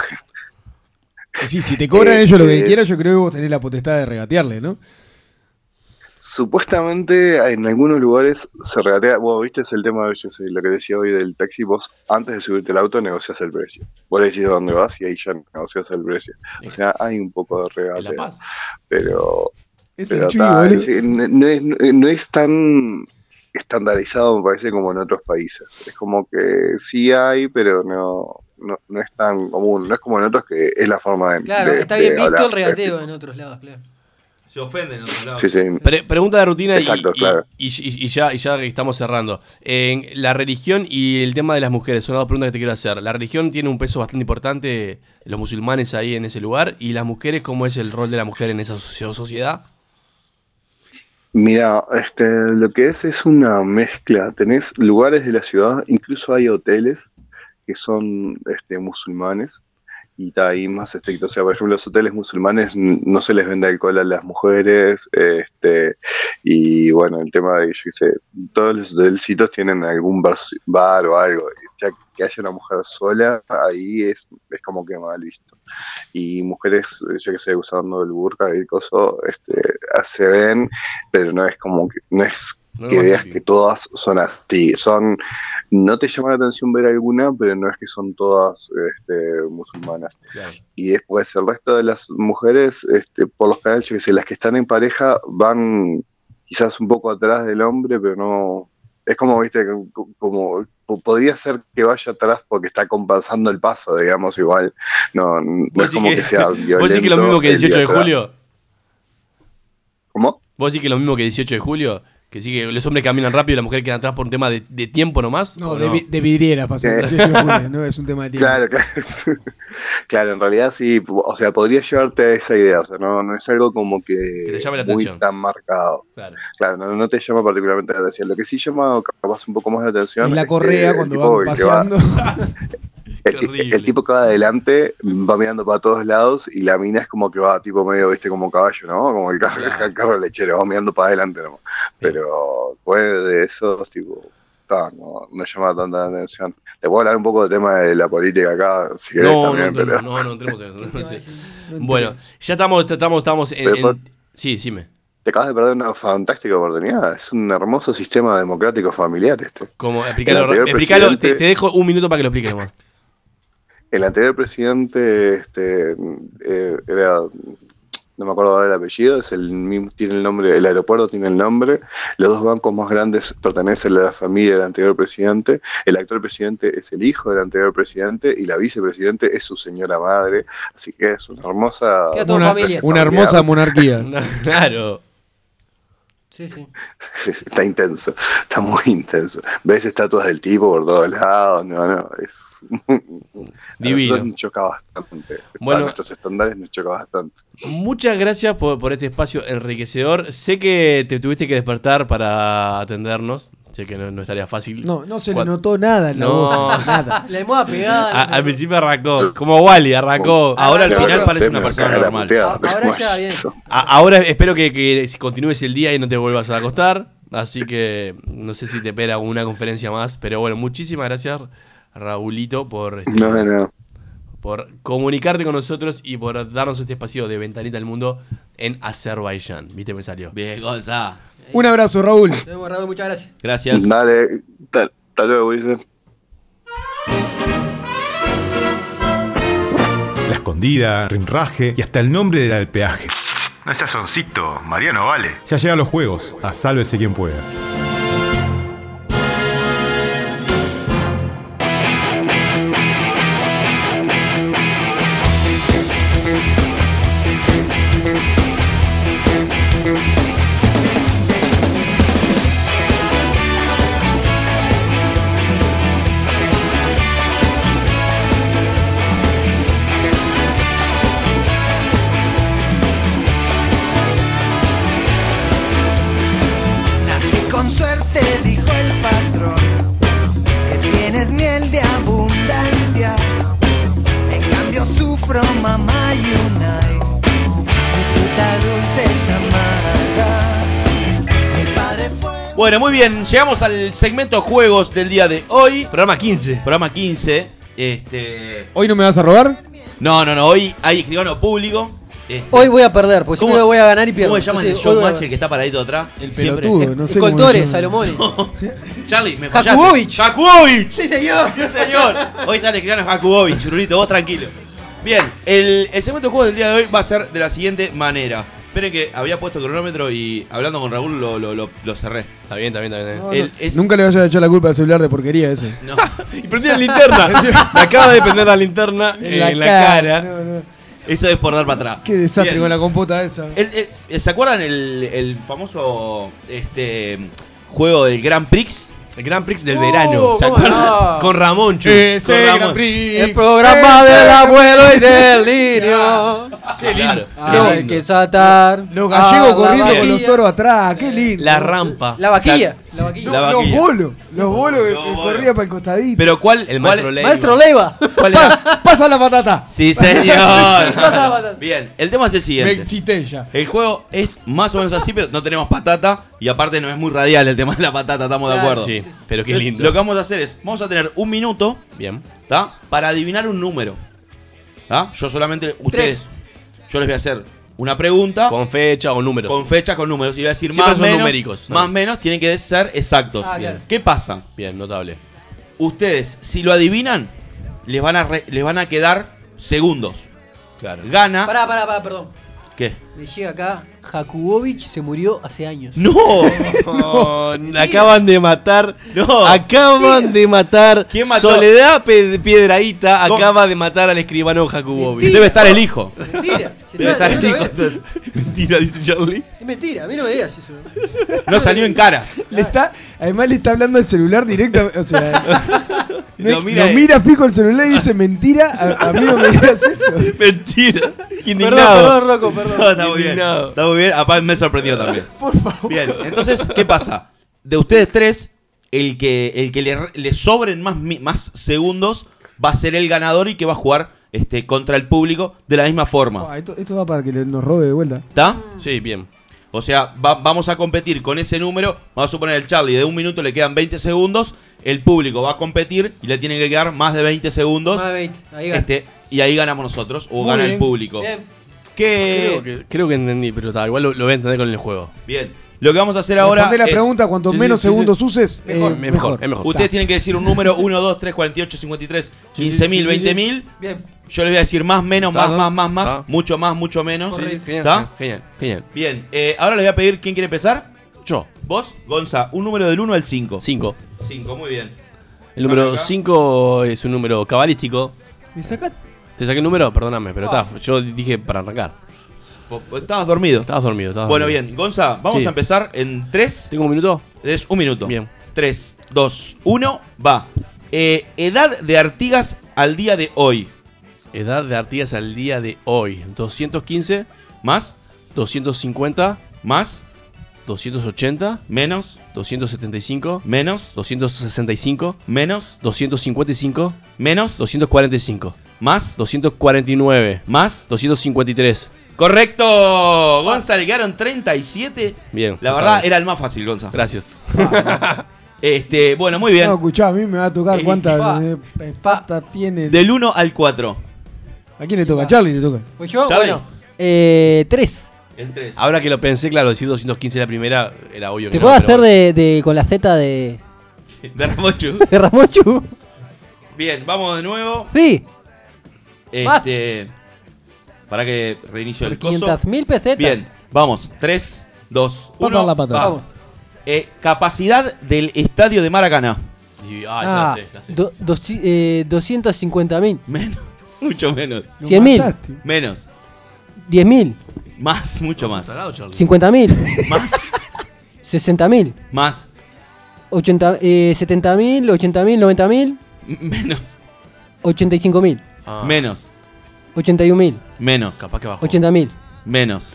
C: Sí, si te cobran ellos lo que
L: Este,
C: quieras, yo creo que vos tenés la potestad de regatearle, ¿no?
L: Supuestamente en algunos lugares se regatea, vos viste es el tema de yo sé, lo que decía hoy del taxi, vos antes de subirte al auto negocias el precio. Vos le decís dónde vas y ahí ya negocias el precio. O sea, hay un poco de regateo.
A: En La Paz.
L: Pero,
C: Es
L: pero ta, es- no, no es, no es tan estandarizado, me parece, como en otros países. Es como que sí hay, pero no, no, no es tan común. No es como en otros que es la forma de.
D: Claro,
L: de-
D: está
L: de
D: bien visto
L: hablar.
D: el regateo en otros lados, claro.
B: Se ofenden en otros lados.
L: Sí, sí.
A: Pre- pregunta de rutina y-
L: Exacto,
A: y,
L: claro.
A: y- y- y ya, y ya que estamos cerrando. En la religión y el tema de las mujeres, son las dos preguntas que te quiero hacer. La religión tiene un peso bastante importante, los musulmanes ahí en ese lugar, y las mujeres, ¿cómo es el rol de la mujer en esa sociedad?
L: Mira, este, lo que es es una mezcla. Tenés lugares de la ciudad, incluso hay hoteles que son este, musulmanes y está ahí más estricto. O sea, por ejemplo, los hoteles musulmanes no se les vende alcohol a las mujeres. Este, y bueno, el tema de, yo qué sé, todos los hotelcitos tienen algún bar, bar o algo. Ya que haya una mujer sola, ahí es, es como que mal visto. Y mujeres, yo que sé, usando el burka y el coso, este, se ven, pero no es como que, no es
A: No
L: que veas
A: típico.
L: que todas son así, son, no te llama la atención ver alguna, pero no es que son todas este, musulmanas.
A: Claro.
L: Y después el resto de las mujeres, este, por lo general, yo que sé, las que están en pareja van quizás un poco atrás del hombre, pero no, es como, viste, co- como, po- podría ser que vaya atrás porque está compensando el paso, digamos, igual, no, no
A: ¿Vos
L: es como
A: que-
L: que, sea
A: ¿Vos
L: violento.
A: decís que lo mismo que
L: el día
A: 18 de
L: atrás.
A: julio?
L: ¿Cómo?
A: ¿Vos decís que lo mismo que 18 de julio? Que sí que los hombres caminan rápido y las mujeres quedan atrás por un tema de, de tiempo nomás.
C: No,
A: ¿o
C: de, vi- de vidriera.
L: Eh.
C: Juro, no es un tema de tiempo.
L: Claro, claro. Claro, en realidad sí, o sea, podría llevarte a esa idea, o sea, no, no es algo como que,
A: te llame la
L: muy
A: atención.
L: tan marcado.
A: Claro.
L: Claro, no, no te llama particularmente la atención. Lo que sí llama capaz un poco más la atención
C: Es la
L: es
C: correa
L: que
C: cuando van
L: que va-
C: paseando.
L: el, el tipo que va adelante va mirando para todos lados y la mina es como que va tipo medio, viste, como caballo, ¿no? Como el carro, el carro lechero, va mirando para adelante nomás. Pero después de eso, tipo, no, no llama tanta atención. Te puedo hablar un poco del tema de la política acá, si querés
A: No, no,
L: también,
A: entremos,
L: pero...
A: no, no entremos en eso. no sé.
C: No
A: Bueno, ya estamos, estamos, estamos en, en- Sí, dime.
L: Te acabas de perder una fantástica oportunidad. Es un hermoso sistema democrático familiar este.
A: Como, explícalo, explícalo, te,
L: presidente-
A: te dejo un minuto para que lo expliques nomás.
L: El anterior presidente este, eh, era, no me acuerdo ahora el apellido, es el mismo, tiene el nombre, el aeropuerto tiene el nombre, los dos bancos más grandes pertenecen a la familia del anterior presidente, el actual presidente es el hijo del anterior presidente y la vicepresidente es su señora madre, así que es una hermosa...
D: Familia.
C: una hermosa monarquía.
A: Claro.
D: Sí, sí.
L: Está intenso, está muy intenso. Ves estatuas del tipo por todos lados, no, no, es...
A: Divino.
L: nos choca bastante.
A: Bueno.
L: a nuestros estándares nos choca bastante.
A: Muchas gracias por, por este espacio enriquecedor. Sé que te tuviste que despertar para atendernos. Sé que no, no estaría fácil.
C: No, no se le notó nada en la
A: No.
C: voz. Nada.
D: La almohada pegada. no
A: A-
D: sé.
A: al principio arrancó, como Wally, arrancó.
B: Ahora al final parece una persona normal.
L: puteada.
D: A- ahora ya bien.
A: A- ahora espero que, que si continúes el día y no te vuelvas a acostar. Así que no sé si te espera una conferencia más. Pero bueno, muchísimas gracias, Raulito, por, este,
L: No, no.
A: por comunicarte con nosotros y por darnos este espacio de ventanita al mundo en Azerbaiyán. ¿Viste? Me salió.
B: Bien, Gonza.
C: Un abrazo, Raúl.
D: Nos vemos, Raúl, muchas gracias.
B: Gracias.
L: Dale, Hasta luego, Ulises.
E: La escondida, rinraje y hasta el nombre del alpeaje.
M: No seas soncito, Mariano vale.
E: Ya llegan los juegos, a sálvese quien pueda.
B: Bueno, muy bien, llegamos al segmento juegos del día de hoy.
A: Programa 15.
B: Programa 15. Este.
C: ¿Hoy no me vas a robar?
B: No, no, no, hoy hay escribano público. Este,
D: Hoy voy a perder, porque
B: ¿Cómo-
D: siempre voy a ganar y pierdo.
B: ¿Cómo se llama el
D: Entonces,
B: show
D: hoy voy a-
B: match el que está paradito atrás? El
C: pelotudo, no sé se llama.
B: Charlie, me fallaste.
D: Jakubovich.
B: Jakubovich.
D: Sí, señor.
B: Sí, señor. Hoy está el escribano Jakubovich, churrito, vos tranquilo. Bien, el, el segmento de juegos del día de hoy va a ser de la siguiente manera. Esperen que había puesto el cronómetro y hablando con Raúl lo, lo, lo, lo cerré.
A: Está bien, está bien, está bien.
C: No,
B: El-
C: no.
B: es-
C: Nunca le vayas a echar la culpa al celular de porquería ese.
B: No.
A: Y prendí la linterna. Me acaba de prender la linterna en la, cara.
C: No, no.
B: Eso es por dar para atrás.
C: Qué desastre
B: Bien.
C: con la compota esa.
B: El- el- ¿Se acuerdan el, el famoso este juego del Grand Prix?
A: El Grand Prix del
D: Oh,
A: verano.
D: ¿cómo no?
A: Con Ramón, chu.
C: Ese
A: Con Ramón.
C: Grand Prix.
D: El programa
C: Ese
D: del abuelo y del niño.
A: Claro.
D: Ah,
A: Qué
D: hay
A: lindo.
D: que saltar.
C: Los gallegos
D: a la
C: corriendo con los toros atrás. Qué lindo.
A: La rampa.
D: La vaquilla.
B: Exacto.
D: La vaquilla.
B: La
C: Los
B: vaquilla.
C: bolos. Los bolos que, que corría para el costadito.
B: Pero ¿cuál?
A: El
B: cuál-
A: maestro Leiva.
D: Maestro Leiva.
B: cuál era?
C: Pa- pasa la patata.
B: Sí, señor.
D: Pasa la patata.
B: Bien, el tema es el
C: Me
B: siguiente.
C: excité ya.
B: El juego es más o menos así, pero no tenemos patata. Y aparte no es muy radial el tema de la patata, estamos de
D: Claro,
B: acuerdo.
A: Sí, pero qué
B: Entonces,
A: lindo.
B: Lo que vamos a hacer es, vamos a tener un minuto,
A: Bien.
B: ¿está? Para adivinar un número. ¿Está? Yo solamente, ustedes, yo les voy a hacer una pregunta
A: Con fecha o números.
B: con fecha, con números. Y voy a decir
A: Siempre
B: más
A: son
B: menos,
A: numéricos.
B: más menos, tienen que ser exactos.
D: Ah, claro.
B: ¿Qué pasa?
A: Bien, notable.
B: Ustedes, si lo adivinan, les van a, re- les van a quedar segundos.
A: Claro.
B: Gana.
D: Pará, pará, pará, perdón.
B: ¿Qué?
D: Me llega acá. Jakubovich se murió hace años.
B: ¡No!
A: No, acaban de matar.
B: No.
A: Acaban de matar.
B: ¿Quién mató?
A: Soledad Piedraíta
B: ¿Cómo?
A: acaba de matar al escribano Jacobovi.
B: Debe estar el hijo.
D: Mentira.
B: Debe
D: no-
B: estar
D: no
B: el hijo.
A: Mentira, dice Charlie.
D: Es mentira, a mí no me digas eso.
B: No salió en caras.
C: Le está, además le está hablando al celular directo. O sea, no-
B: Lo mira-
C: lo mira fijo el celular y dice mentira. A, a mí no me digas eso.
A: Mentira.
D: Perdón,
A: Indignado.
D: perdón, Rocco, perdón.
B: Está muy bien. Está muy bien. Aparte me sorprendió también.
C: Por favor.
B: Bien, entonces, ¿qué pasa? De ustedes tres, el que, el que le, le sobren más, más segundos va a ser el ganador y que va a jugar este, contra el público de la misma forma.
C: Ah, esto, esto va para que le- nos robe de vuelta.
B: ¿Está?
A: Sí, bien.
B: O sea, va- vamos a competir con ese número. Vamos a suponer el Charlie de un minuto le quedan 20 segundos. El público va a competir y le tienen que quedar más de 20 segundos.
D: Más de 20. Ahí gana.
B: Este, y ahí ganamos nosotros o
C: Muy
B: gana el público.
D: Bien.
B: ¿Qué?
A: Creo que, creo que entendí, pero está, igual lo, lo voy a entender con el juego.
B: Bien. Lo que vamos a hacer ahora.
C: Responde la
B: es-
C: pregunta, cuanto
A: Sí,
C: menos
A: sí, sí,
C: segundos
A: sí.
C: uses,
D: Mejor,
C: eh,
A: es mejor, es mejor.
B: Ustedes tienen que decir un número 1, 2, 3, 48, 53,
A: Sí,
B: 15.000,
A: sí, sí, sí, sí.
B: 20.000.
D: Bien.
B: Yo les voy a decir más, menos, más, más, más, más, mucho más, mucho menos.
A: Genial,
B: ¿Está?
A: genial, genial.
B: Bien, eh, ahora les voy a pedir quién quiere empezar.
A: Yo,
B: Vos, Gonza, un número del 1 al 5.
A: 5.
B: 5, muy bien.
A: El número
B: Acá.
A: 5 es un número cabalístico.
C: ¿Me sacás?
A: ¿Te saqué el número? Perdóname, pero está. Yo dije para arrancar.
B: Estabas dormido.
A: Estabas dormido, estabas
B: Bueno,
A: dormido.
B: bien, Gonza, vamos
A: Sí.
B: a empezar en 3.
A: ¿Tengo un minuto?
B: Es un minuto.
A: Bien.
B: 3, 2, 1, va. Eh, edad de Artigas al día de hoy.
A: Edad de Artigas al día de hoy. 215,
B: ¿Más?
A: 250,
B: ¿Más?
A: 280,
B: ¿Menos?
A: 275,
B: ¿Menos?
A: 265,
B: ¿Menos?
A: 255,
B: ¿Menos?
A: 245,
B: ¿Más?
A: 249,
B: ¿Más?
A: 253.
B: Correcto. Gonza, le quedaron 37.
A: Bien.
B: La verdad, era el más fácil, Gonza.
A: Gracias.
B: Este, bueno, muy bien.
C: No, escuchá, a mí me va a tocar
B: Eh,
C: cuántas
D: pa.
C: eh, eh, patas tiene.
B: Del 1 al 4.
C: ¿A quién le toca? ¿A Charlie le toca?
D: Pues yo,
B: Charlie.
D: bueno. Eh, tres.
B: El 3.
A: Ahora que lo pensé, claro, decir 215 la primera era obvio que
D: ¿Te puedo hacer
A: bueno.
D: de, de- con la Z de.
B: De Ramochu.
D: De Ramochu.
B: Bien, vamos de nuevo.
D: Sí.
B: Este. Para que reinicio el coso.
D: 500.000 pesetas.
B: Bien, vamos. 3, 2,
C: Pata
B: 1.
C: la pata.
D: Vamos.
B: Eh, capacidad del estadio de Maracaná.
A: Y- ah,
D: Ah,
A: ya sé, la sé.
D: do- eh, 250.000.
B: Menos. Mucho menos.
C: Lo
D: 100.000.
C: mataste.
B: Menos.
D: 10.000.
B: Más, mucho más.
A: Tarado, Charlie.
D: 50.000.
B: Más.
D: 60.000.
B: Más.
D: 80, eh, 70.000, 80.000, 90.000,
B: M- Menos.
D: 85.000,
A: Ah,
B: Menos.
D: 81.000,
B: Menos.
A: Capaz que bajó.
D: 80.000,
B: Menos.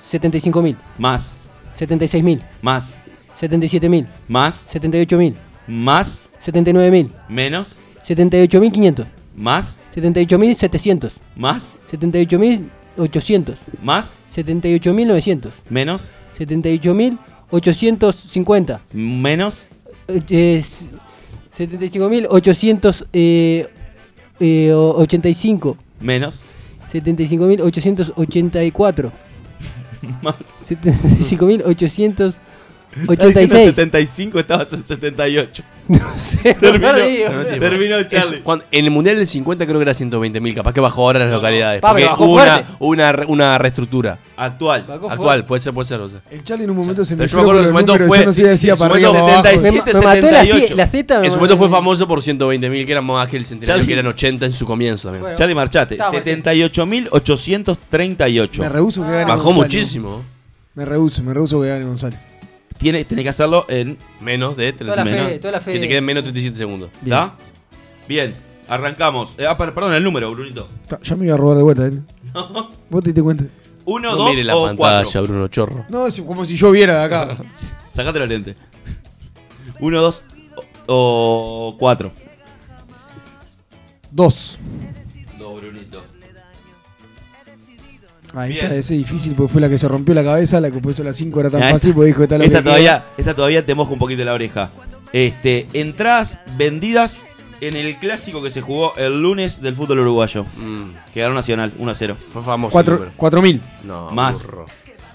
D: 75.000,
B: Más.
D: 76.000,
B: Más.
D: 77.000,
B: Más.
D: 78.000,
B: Más.
D: 79.000,
B: Menos.
D: 78.500,
B: Más.
D: 78.700,
B: Más.
D: 78.800,
B: Más.
D: 78.900,
B: Menos.
D: 78.850,
B: Menos.
D: eh, eh, 75.885, eh, eh, ochenta y cinco.
B: Menos
D: setenta y cinco mil ochocientos ochenta y cuatro.
B: Más.
D: setenta
B: y cinco mil ochocientos. 86. En 75, estabas en 78.
D: No sé,
B: terminó,
A: no
B: terminó Charlie.
A: Es, en el Mundial del 50 creo que era 120.000, capaz que bajó ahora las localidades. Porque
D: bajó
A: una, una, reestructura.
B: Actual.
A: Actual, puede ser, puede ser. O.
C: El Charlie en un momento se me
A: yo me acuerdo que el momento fue.
D: La,
A: en su momento fue famoso por 120.000, que eran más que el centenario,
B: Charlie.
A: que eran 80 en su comienzo también.
D: Bueno,
B: Charlie, marchate. 78.838.
C: Me rehuso que gane
A: Bajó muchísimo.
C: Me rehuso, me rehuso que gane González.
B: Tiene, tenés que hacerlo en.
A: Menos de
D: Toda la
A: 37.
D: fe, toda la fe.
A: Que te queden menos 37 segundos.
B: ¿Está? Bien, arrancamos. Eh, ah, per- perdón, el número, Brunito.
C: Ya me iba a robar de vuelta, ¿eh? ¿Vos te diste cuenta?
B: Uno,
A: No
B: dos
A: mire la
B: o
A: pantalla,
B: cuatro.
A: Bruno Chorro.
C: No, es como si yo viera de acá.
B: Sacate los lentes. Uno, dos o, o cuatro.
C: Dos.
B: Dos, Brunito.
C: Ahí
B: Bien.
C: está, ese es difícil porque fue la que se rompió la cabeza, la que puso a las 5 era tan
B: Ya,
C: fácil porque dijo que está lo
B: esta
C: que
B: todavía, esta todavía te moja un poquito la oreja. Este, entradas vendidas en el clásico que se jugó el lunes del fútbol uruguayo.
A: Mm,
B: Que ganó Nacional, 1 a 0.
A: fue famoso.
C: Cuatro,
A: el número.
C: cuatro mil,
A: No,
B: Más.
A: burro.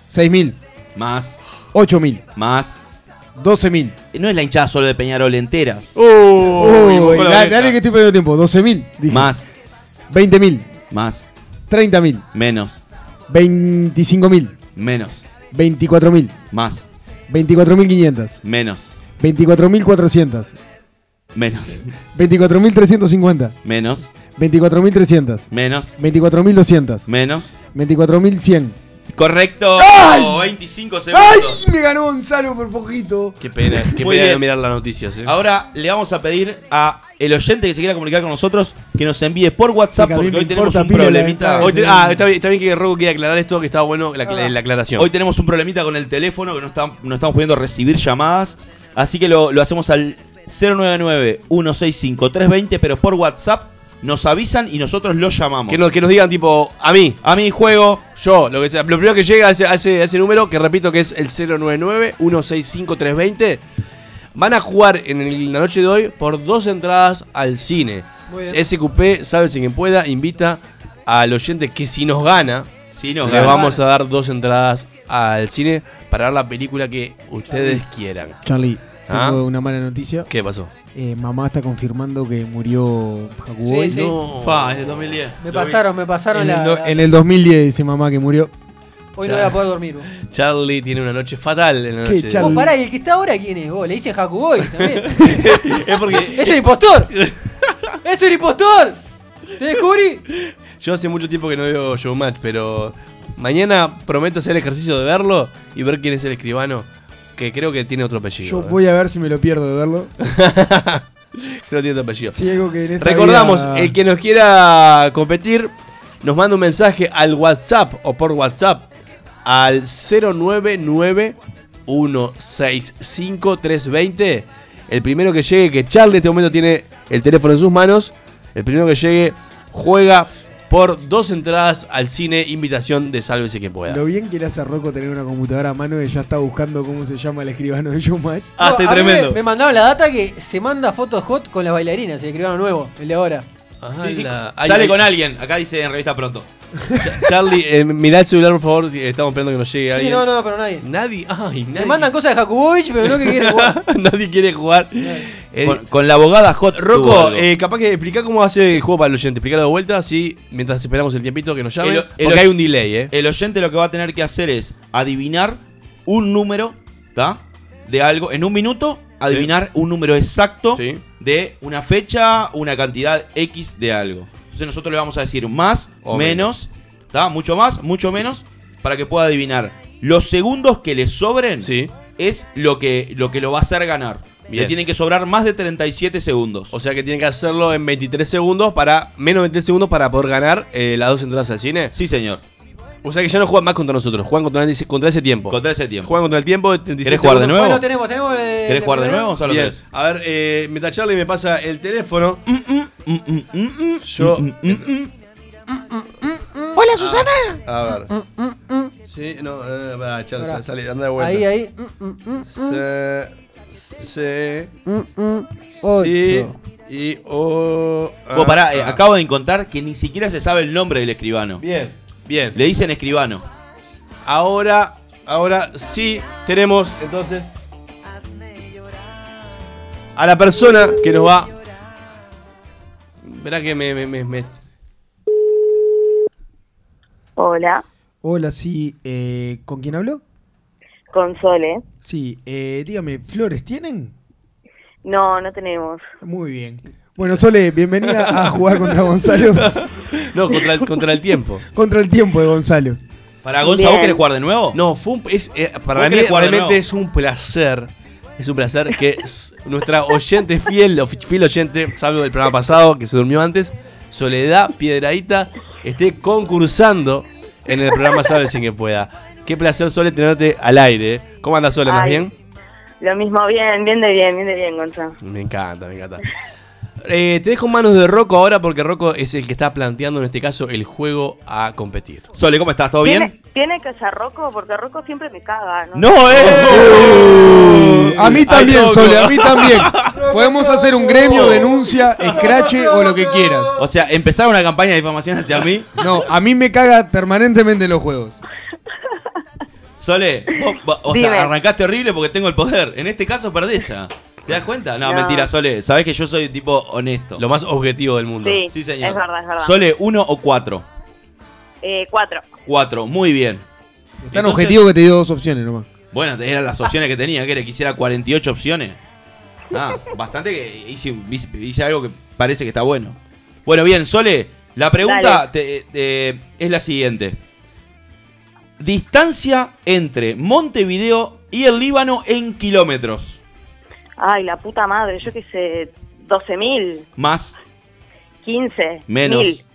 C: seis mil,
B: Más,
C: ocho mil,
B: más.
C: doce mil.
B: No es la hinchada solo de Peñarol enteras.
A: Uy,
C: Uy,
A: bajó la
C: dale, dale que estoy perdiendo tiempo. Doce mil, dije.
B: Más,
C: Veinte mil,
B: más,
C: treinta mil,
B: menos,
C: veinticinco mil,
B: menos,
C: veinticuatro mil,
B: más,
C: veinticuatro mil quinientas,
B: menos,
C: veinticuatro mil cuatrocientas,
B: menos,
C: veinticuatro mil trescientos cincuenta,
B: menos,
C: veinticuatro mil trescientas,
B: menos,
C: veinticuatro mil doscientas,
B: menos.
C: veinticuatro mil cien.
B: Correcto.
C: ¡Ay!
B: 25
C: ¡Ay!
B: segundos.
C: Me ganó Gonzalo por poquito.
A: Qué pena, qué
B: Muy
A: pena
B: bien.
A: no mirar las noticias. eh.
B: Ahora le vamos a pedir a el oyente que se quiera comunicar con nosotros que nos envíe por WhatsApp
C: Sí,
B: porque hoy tenemos un problemita.
A: Hoy te- ah, está bien, está bien que Rogo quiera aclarar esto, que estaba bueno la, la aclaración.
B: Hoy tenemos un problemita con el teléfono que no, está- no estamos pudiendo recibir llamadas. Así que lo, lo hacemos al 099-165-320, pero por WhatsApp nos avisan y nosotros lo llamamos.
A: que, nos, que nos digan tipo, a mí,
B: A mi juego,
A: yo, lo que sea. Lo primero que llega a ese, a ese- a ese número, que repito que es el 099-165-320, van a jugar en el- la noche de hoy por dos entradas al cine. SQP, sabes quien pueda, invita al oyente que si nos gana,
B: si nos
A: le
B: gana.
A: vamos a dar dos entradas al cine para ver la película que ustedes quieran.
C: Charlie, tengo
A: ¿Ah?
C: una mala noticia.
A: ¿Qué pasó?
C: Eh, mamá está confirmando que murió Jacoboy.
D: Sí, sí.
A: No.
B: Fa, es de 2010.
D: Me
B: Lo vi.
D: pasaron, me pasaron
C: En,
D: la.
C: el do- en el 2010 dice mamá que murió.
D: Hoy no voy a poder dormir. vos.
A: Charlie tiene una noche fatal en la
C: ¿Qué,
A: noche.
C: Charlie?
D: Vos pará, ¿y el que está ahora quién es? Vos le dicen Hakuboy también.
A: es porque
D: ¡Es un impostor! ¡Es un impostor! ¿Te descubrí?
A: yo hace mucho tiempo que no veo Showmatch, pero mañana prometo hacer el ejercicio de verlo y ver quién es el escribano, que creo que tiene otro apellido.
C: Yo
A: ¿eh?
C: voy a ver si me lo pierdo de verlo.
A: Creo que tiene otro apellido.
C: Si algo que en esta
A: Recordamos,
C: vida-
A: el que nos quiera competir, nos manda un mensaje al WhatsApp o por WhatsApp al 099 165 320. El primero que llegue, que Charlie en este momento tiene el teléfono en sus manos. El primero que llegue juega por dos entradas al cine, invitación de Sálvese quien pueda.
C: Lo bien que le hace a Rocco tener una computadora a mano y ya está buscando cómo se llama el escribano de Showmatch.
B: Ah,
D: No,
B: tremendo.
D: Me, me mandaron la data que se manda fotos hot con las bailarinas, el escribano nuevo, el de ahora.
B: Sí, sí,
A: la- ay,
B: Sale con alguien. Acá dice en revista pronto.
A: Charlie, eh, mirá el celular por favor, si estamos esperando que nos llegue
D: Sí,
A: alguien.
D: no, no, pero nadie.
A: Nadie, ay, nadie.
D: Me mandan cosas de Jakubovich, pero no que quieren jugar.
A: Nadie quiere jugar. Eh,
B: Con, con la abogada Hot.
A: Rocco, eh, capaz que explica cómo va a ser el juego para el oyente. Explicarlo de vuelta, así, mientras esperamos el tiempito que nos llamen.
B: El- el
A: porque hay un delay, ¿eh?
B: El oyente lo que va a tener que hacer es adivinar un número, ¿está? De algo. En un minuto, adivinar un número exacto
A: Sí.
B: de una fecha, una cantidad X de algo. Entonces nosotros le vamos a decir más,
A: O
B: menos, ¿está? Mucho más, mucho menos, para que pueda adivinar. Los segundos que le sobren es lo que, lo que lo va a hacer ganar.
A: Bien.
B: Le tienen que sobrar más de 37 segundos.
A: O sea que tienen que hacerlo en 23 segundos para. Menos de 23 segundos para poder ganar eh, las dos entradas al cine.
B: Sí, señor.
A: O sea que ya no juegan más contra nosotros, juegan contra, ese- contra ese tiempo.
B: Contra ese tiempo.
A: Juegan contra el tiempo de 36
B: ¿Querés jugar de
A: segundos.
B: nuevo?
D: Bueno, tenemos, tenemos. eh,
B: ¿Querés jugar de
D: primero.
B: nuevo? Solo
A: Bien.
B: tres.
A: A ver, eh, mientras Charlie me pasa el teléfono.
B: Mm,
A: Yo.
F: Hola, Susana.
A: A ver. Sí, no, eh, va, Charlie, sale, anda de vuelta.
D: Ahí, ahí.
A: Se. Se. Sí. Y. O.
B: Vos pará, eh,
A: ah.
B: acabo de encontrar que ni siquiera se sabe el nombre del escribano.
A: Bien, bien.
B: Le dicen escribano.
A: Ahora, ahora sí tenemos entonces a la persona que nos va. Verá que me, me, me- me-
N: Hola,
C: Hola, sí. eh, ¿Con quién hablo?
N: Con Sole.
C: Sí, eh, dígame, ¿flores tienen?
N: No, no tenemos.
C: Muy bien. Bueno, Sole, bienvenida a jugar contra Gonzalo.
A: No, contra el, contra el tiempo.
C: contra el tiempo de Gonzalo.
B: Para Gonza, ¿vos querés jugar de nuevo?
A: No, fue un, es, eh, para
B: ¿Vos
A: mí realmente es un placer. Es un placer que nuestra oyente fiel, o fiel oyente, salvo del programa pasado que se durmió antes, Soledad Piedradita, esté concursando en el programa Sabe sin que pueda. Qué placer, Sole, tenerte al aire. ¿eh? ¿Cómo andas, Sole? ¿Más bien?
N: Lo mismo, bien, bien de bien, bien de bien, Gonzalo.
A: Me encanta, me encanta. Eh, te dejo en manos de Rocco ahora porque Rocco es el que está planteando en este caso el juego a competir.
B: Sole, ¿cómo estás? ¿Todo
N: ¿Tiene, ¿Tiene que ser Rocco? Porque Rocco siempre me caga. ¿no?
B: ¡No, eh!
C: A mí también,
B: Ay.
C: Sole, a mí también. Podemos hacer un gremio, denuncia, escrache o lo que quieras.
B: O sea, empezar una campaña de difamación hacia mí.
C: No, a mí me caga permanentemente los juegos.
B: Sole, vos- vos- o
C: Dime.
B: sea, arrancaste horrible porque tengo el poder. En este caso perdés ya. ¿Te das cuenta? No,
N: No.
B: mentira, Sole. Sabés que yo soy tipo honesto.
A: Lo más objetivo del mundo.
N: Sí,
B: señor.
N: es verdad, es verdad.
B: Sole, ¿uno o cuatro?
N: Eh, cuatro.
B: Cuatro, muy bien.
C: Tan
B: Entonces-
C: objetivo que te dio dos opciones nomás.
B: Bueno, eran las opciones que tenía, que era que hiciera 48 opciones. Ah, bastante que hice, hice- hice algo que parece que está bueno. Bueno, bien, Sole, la pregunta te- te- es la siguiente. Distancia entre Montevideo y el Líbano en kilómetros.
N: Ay, la puta madre, yo qué sé, 12.000,
B: Más,
N: 15,
B: Menos.
N: 1000,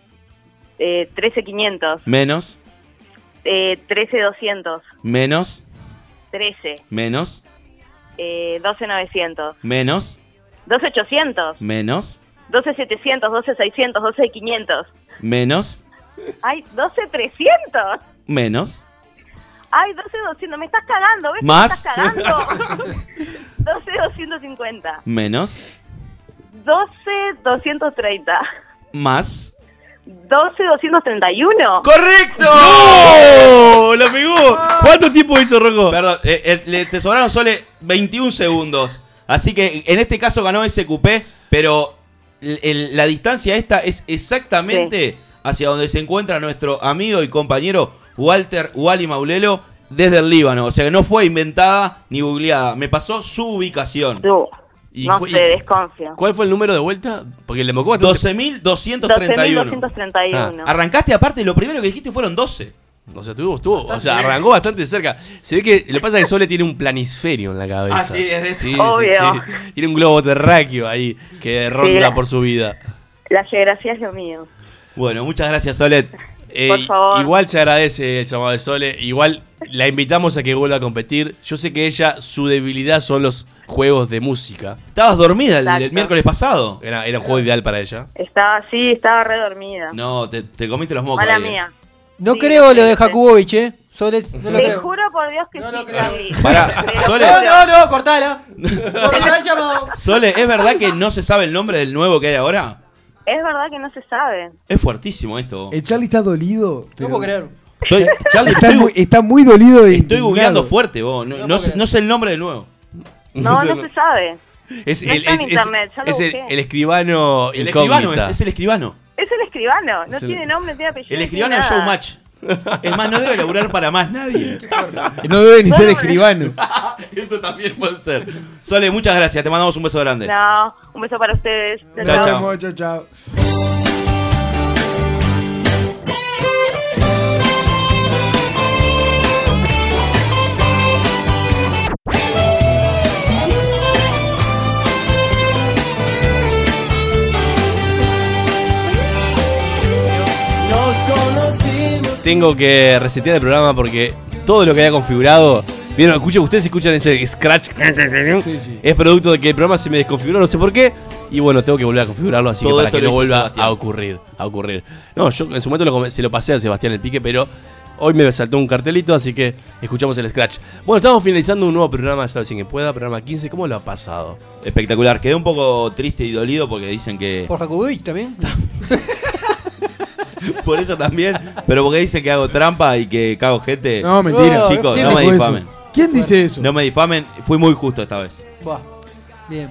N: eh, 13.500,
B: menos,
N: eh, 13.200,
B: menos,
N: 13,
B: menos,
N: eh, 12.900,
B: menos,
N: 12.800,
B: menos,
N: 12.700, 12.600, 12.500.
B: menos,
N: Ay, 12.300.
B: menos,
N: Ay, 12.200. Me estás cagando, ¿ves?
B: Más.
N: Me estás cagando. 12.250.
B: menos,
N: 12.230.
B: más.
N: 12.231.
B: ¡Correcto!
A: ¡No! ¡La pegó! ¿Cuánto tiempo hizo Rocco?
B: Perdón, eh, eh, le- te sobraron solo 21 segundos. Así que en este caso ganó SQP, pero el- el- la distancia esta es exactamente hacia donde se encuentra nuestro amigo y compañero Walter Wally Maulelo desde el Líbano. O sea que no fue inventada ni googleada. Me pasó su ubicación.
A: Y
N: no
A: fue-
N: sé,
A: y-
N: desconfío.
A: ¿Cuál fue el número de vuelta? Porque le mocó bastante.
B: 12.231.
N: 12.231.
B: Ah, arrancaste aparte y lo primero que dijiste fueron 12.
A: O sea, estuvo, estuvo, o sea, arrancó bastante cerca. Se ve que lo que pasa es que Sole tiene un planisferio en la cabeza.
B: Ah, sí, es de eso.
A: Sí, sí,
N: Obvio.
A: sí. Tiene un globo terráqueo ahí que ronda
N: la-
A: por su vida.
N: La geografía es lo mío.
B: Bueno, muchas gracias, Solet.
A: Eh,
N: Por favor.
A: Igual se agradece el llamado de Sole. Igual la invitamos a que vuelva a competir. Yo sé que ella, su debilidad son los juegos de música.
B: Estabas dormida el, miércoles pasado.
A: Era, era un juego ideal para ella.
N: Estaba así, estaba re dormida.
B: No, te, te comiste los mocos.
N: Mala
B: ahí, eh.
N: mía.
D: No
N: Sí,
D: creo lo de
N: sí.
D: Jakubovich, ¿eh? Sole, no lo
N: Te
D: creo.
N: juro por Dios que sí, Charlie.
B: Pará,
N: Te lo
B: Sole.
D: No, no, no, cortala. Cortala el llamado.
B: Sole, ¿es verdad que no se sabe el nombre del nuevo que hay ahora?
N: Es verdad que no se sabe.
B: Es fuertísimo esto.
C: El Charlie está dolido. pero
D: No puedo creer.
B: Estoy, Charlie,
C: Está,
B: estoy,
C: muy, está muy dolido. e
B: estoy googleando fuerte, vos. No, no sé, no sé el nombre del nuevo.
N: No, no se sabe.
A: Es,
N: No
A: el,
N: está en
A: es- es-
N: internet, ya lo
A: es el-
N: busqué.
A: el escribano
B: El
A: incógnita.
B: escribano es, es el escribano.
N: Es el escribano, no
A: Es el-
N: tiene nombre, no tiene apellido.
B: El
N: no
B: escribano es showmatch. Es más, no debe laburar para más nadie.
C: No debe ni ser escribano.
B: Eso también puede ser. Sole, muchas gracias. Te mandamos un beso grande.
N: No, un beso para ustedes. Chao,
B: Chao,
N: chao.
B: chao.
A: Tengo que resetear el programa porque todo lo que había configurado. Vieron, escuchen, ustedes escuchan ese scratch. Es producto de que el programa se me desconfiguró, no sé por qué. Y bueno, tengo que volver a configurarlo así
B: Todo
A: que para que no vuelva
B: Sebastián.
A: a ocurrir, a ocurrir. No, yo en su momento lo se lo pasé a Sebastián el pique, pero hoy me saltó un cartelito, así que escuchamos el scratch. Bueno, estamos finalizando un nuevo programa, ya sin que pueda, programa 15. ¿Cómo lo ha pasado?
B: Espectacular. Quedé un poco triste y dolido porque dicen que.
D: Por Jakubovich también.
B: Por eso también. Pero porque dicen que hago trampa y que cago gente.
C: No, mentira.
B: Chicos,
C: ¿Quién
B: no me
C: eso?
B: difamen.
C: ¿Quién dice eso?
B: No me difamen. Fui muy justo esta vez.
D: Buah. Bien.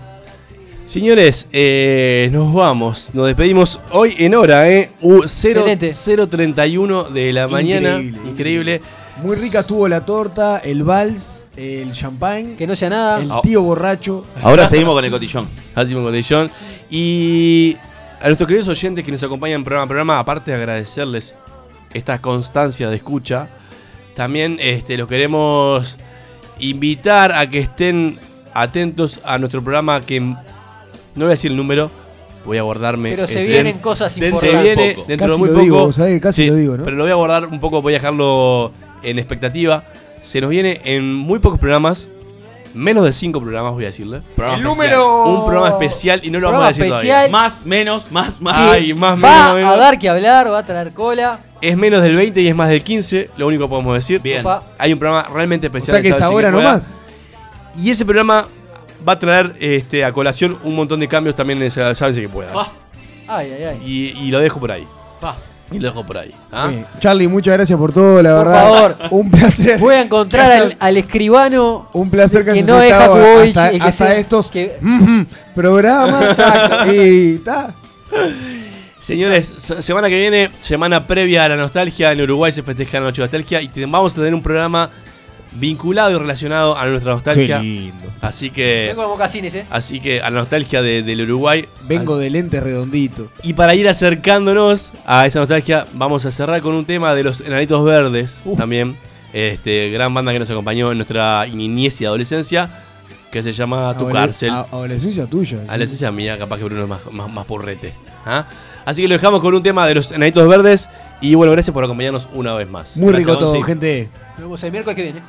A: Señores, eh, nos vamos. Nos despedimos hoy en hora, ¿eh? U 0,
D: Excelente.
A: 031 de la mañana.
C: Increíble,
A: Increíble.
C: Muy rica estuvo la torta, el vals, el champagne,
D: Que no sea nada.
C: el tío borracho.
B: Ahora seguimos con el cotillón.
A: Así con Cotillón. Y a nuestros queridos oyentes que nos acompañan programa a programa, aparte de agradecerles esta constancia de escucha, también este, los queremos invitar a que estén atentos a nuestro programa que no voy a decir el número, voy a guardarme.
D: Pero se vienen cosas
A: Se
D: importantes.
A: viene
B: Poco.
A: dentro
C: Casi
A: de muy
C: lo
A: poco.
C: digo, ¿sabés que casi
A: Sí,
C: lo digo, ¿no?
A: Pero lo voy a guardar un poco, voy a dejarlo en expectativa. Se nos viene en muy pocos programas, menos de cinco programas, voy a decirle.
B: Programa
C: El
B: especial.
C: número.
A: Un programa especial y no lo vamos a decir
D: especial.
A: todavía.
B: Más, menos, más, más.
A: Ay, más,
D: va
A: menos, menos.
D: a dar que hablar, va a traer cola.
A: Es menos del 20 y es más del 15, lo único que podemos decir.
B: Bien.
D: Opa.
A: Hay un programa realmente
C: O
A: especial.
C: sea que es ahora
A: pueda.
C: nomás.
A: Y ese programa va a traer este, a colación un montón de cambios también en ese Sábese que pueda.
B: Pa,
D: Ay, ay, ay.
A: Y, y lo dejo por ahí.
B: pa.
A: Y lo dejo por ahí. ¿ah?
C: Charlie, muchas gracias por todo, la
D: Por
C: verdad.
D: favor.
C: Un placer.
D: Voy a encontrar al, al escribano.
C: Un placer que,
D: Que no es Jakubovich,
C: hasta,
D: que
C: hasta
D: sea-
C: estos
D: que-
C: programas. y.
A: Señores, se- semana que viene, semana previa a la nostalgia, en Uruguay se festeja la noche de nostalgia y te- vamos a tener un programa vinculado y relacionado a nuestra nostalgia. Así que,
D: Vengo de mocasines, eh.
A: así que a la nostalgia de- del Uruguay.
C: Vengo de lente redondito.
A: Y para ir acercándonos a esa nostalgia, vamos a cerrar con un tema de los Enanitos Verdes también. Este, gran banda que nos acompañó en nuestra niñez y adolescencia, que se llama Tu
C: Adole-
A: Cárcel.
C: a- Adolescencia tuya.
A: Adolescencia mía, capaz que Bruno es más, más, más porrete. ¿ah? Así que lo dejamos con un tema de los Enanitos Verdes. Y bueno, gracias por acompañarnos una vez más.
C: Muy
A: Gracias,
C: rico todo, gente.
D: Nos vemos el miércoles que viene.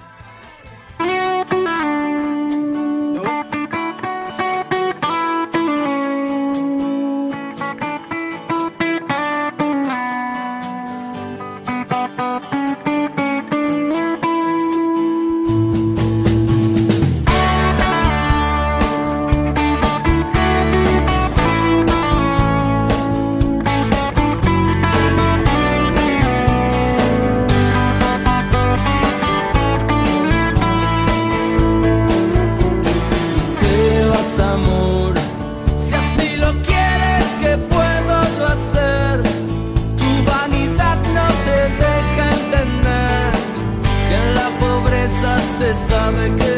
G: Te deja entender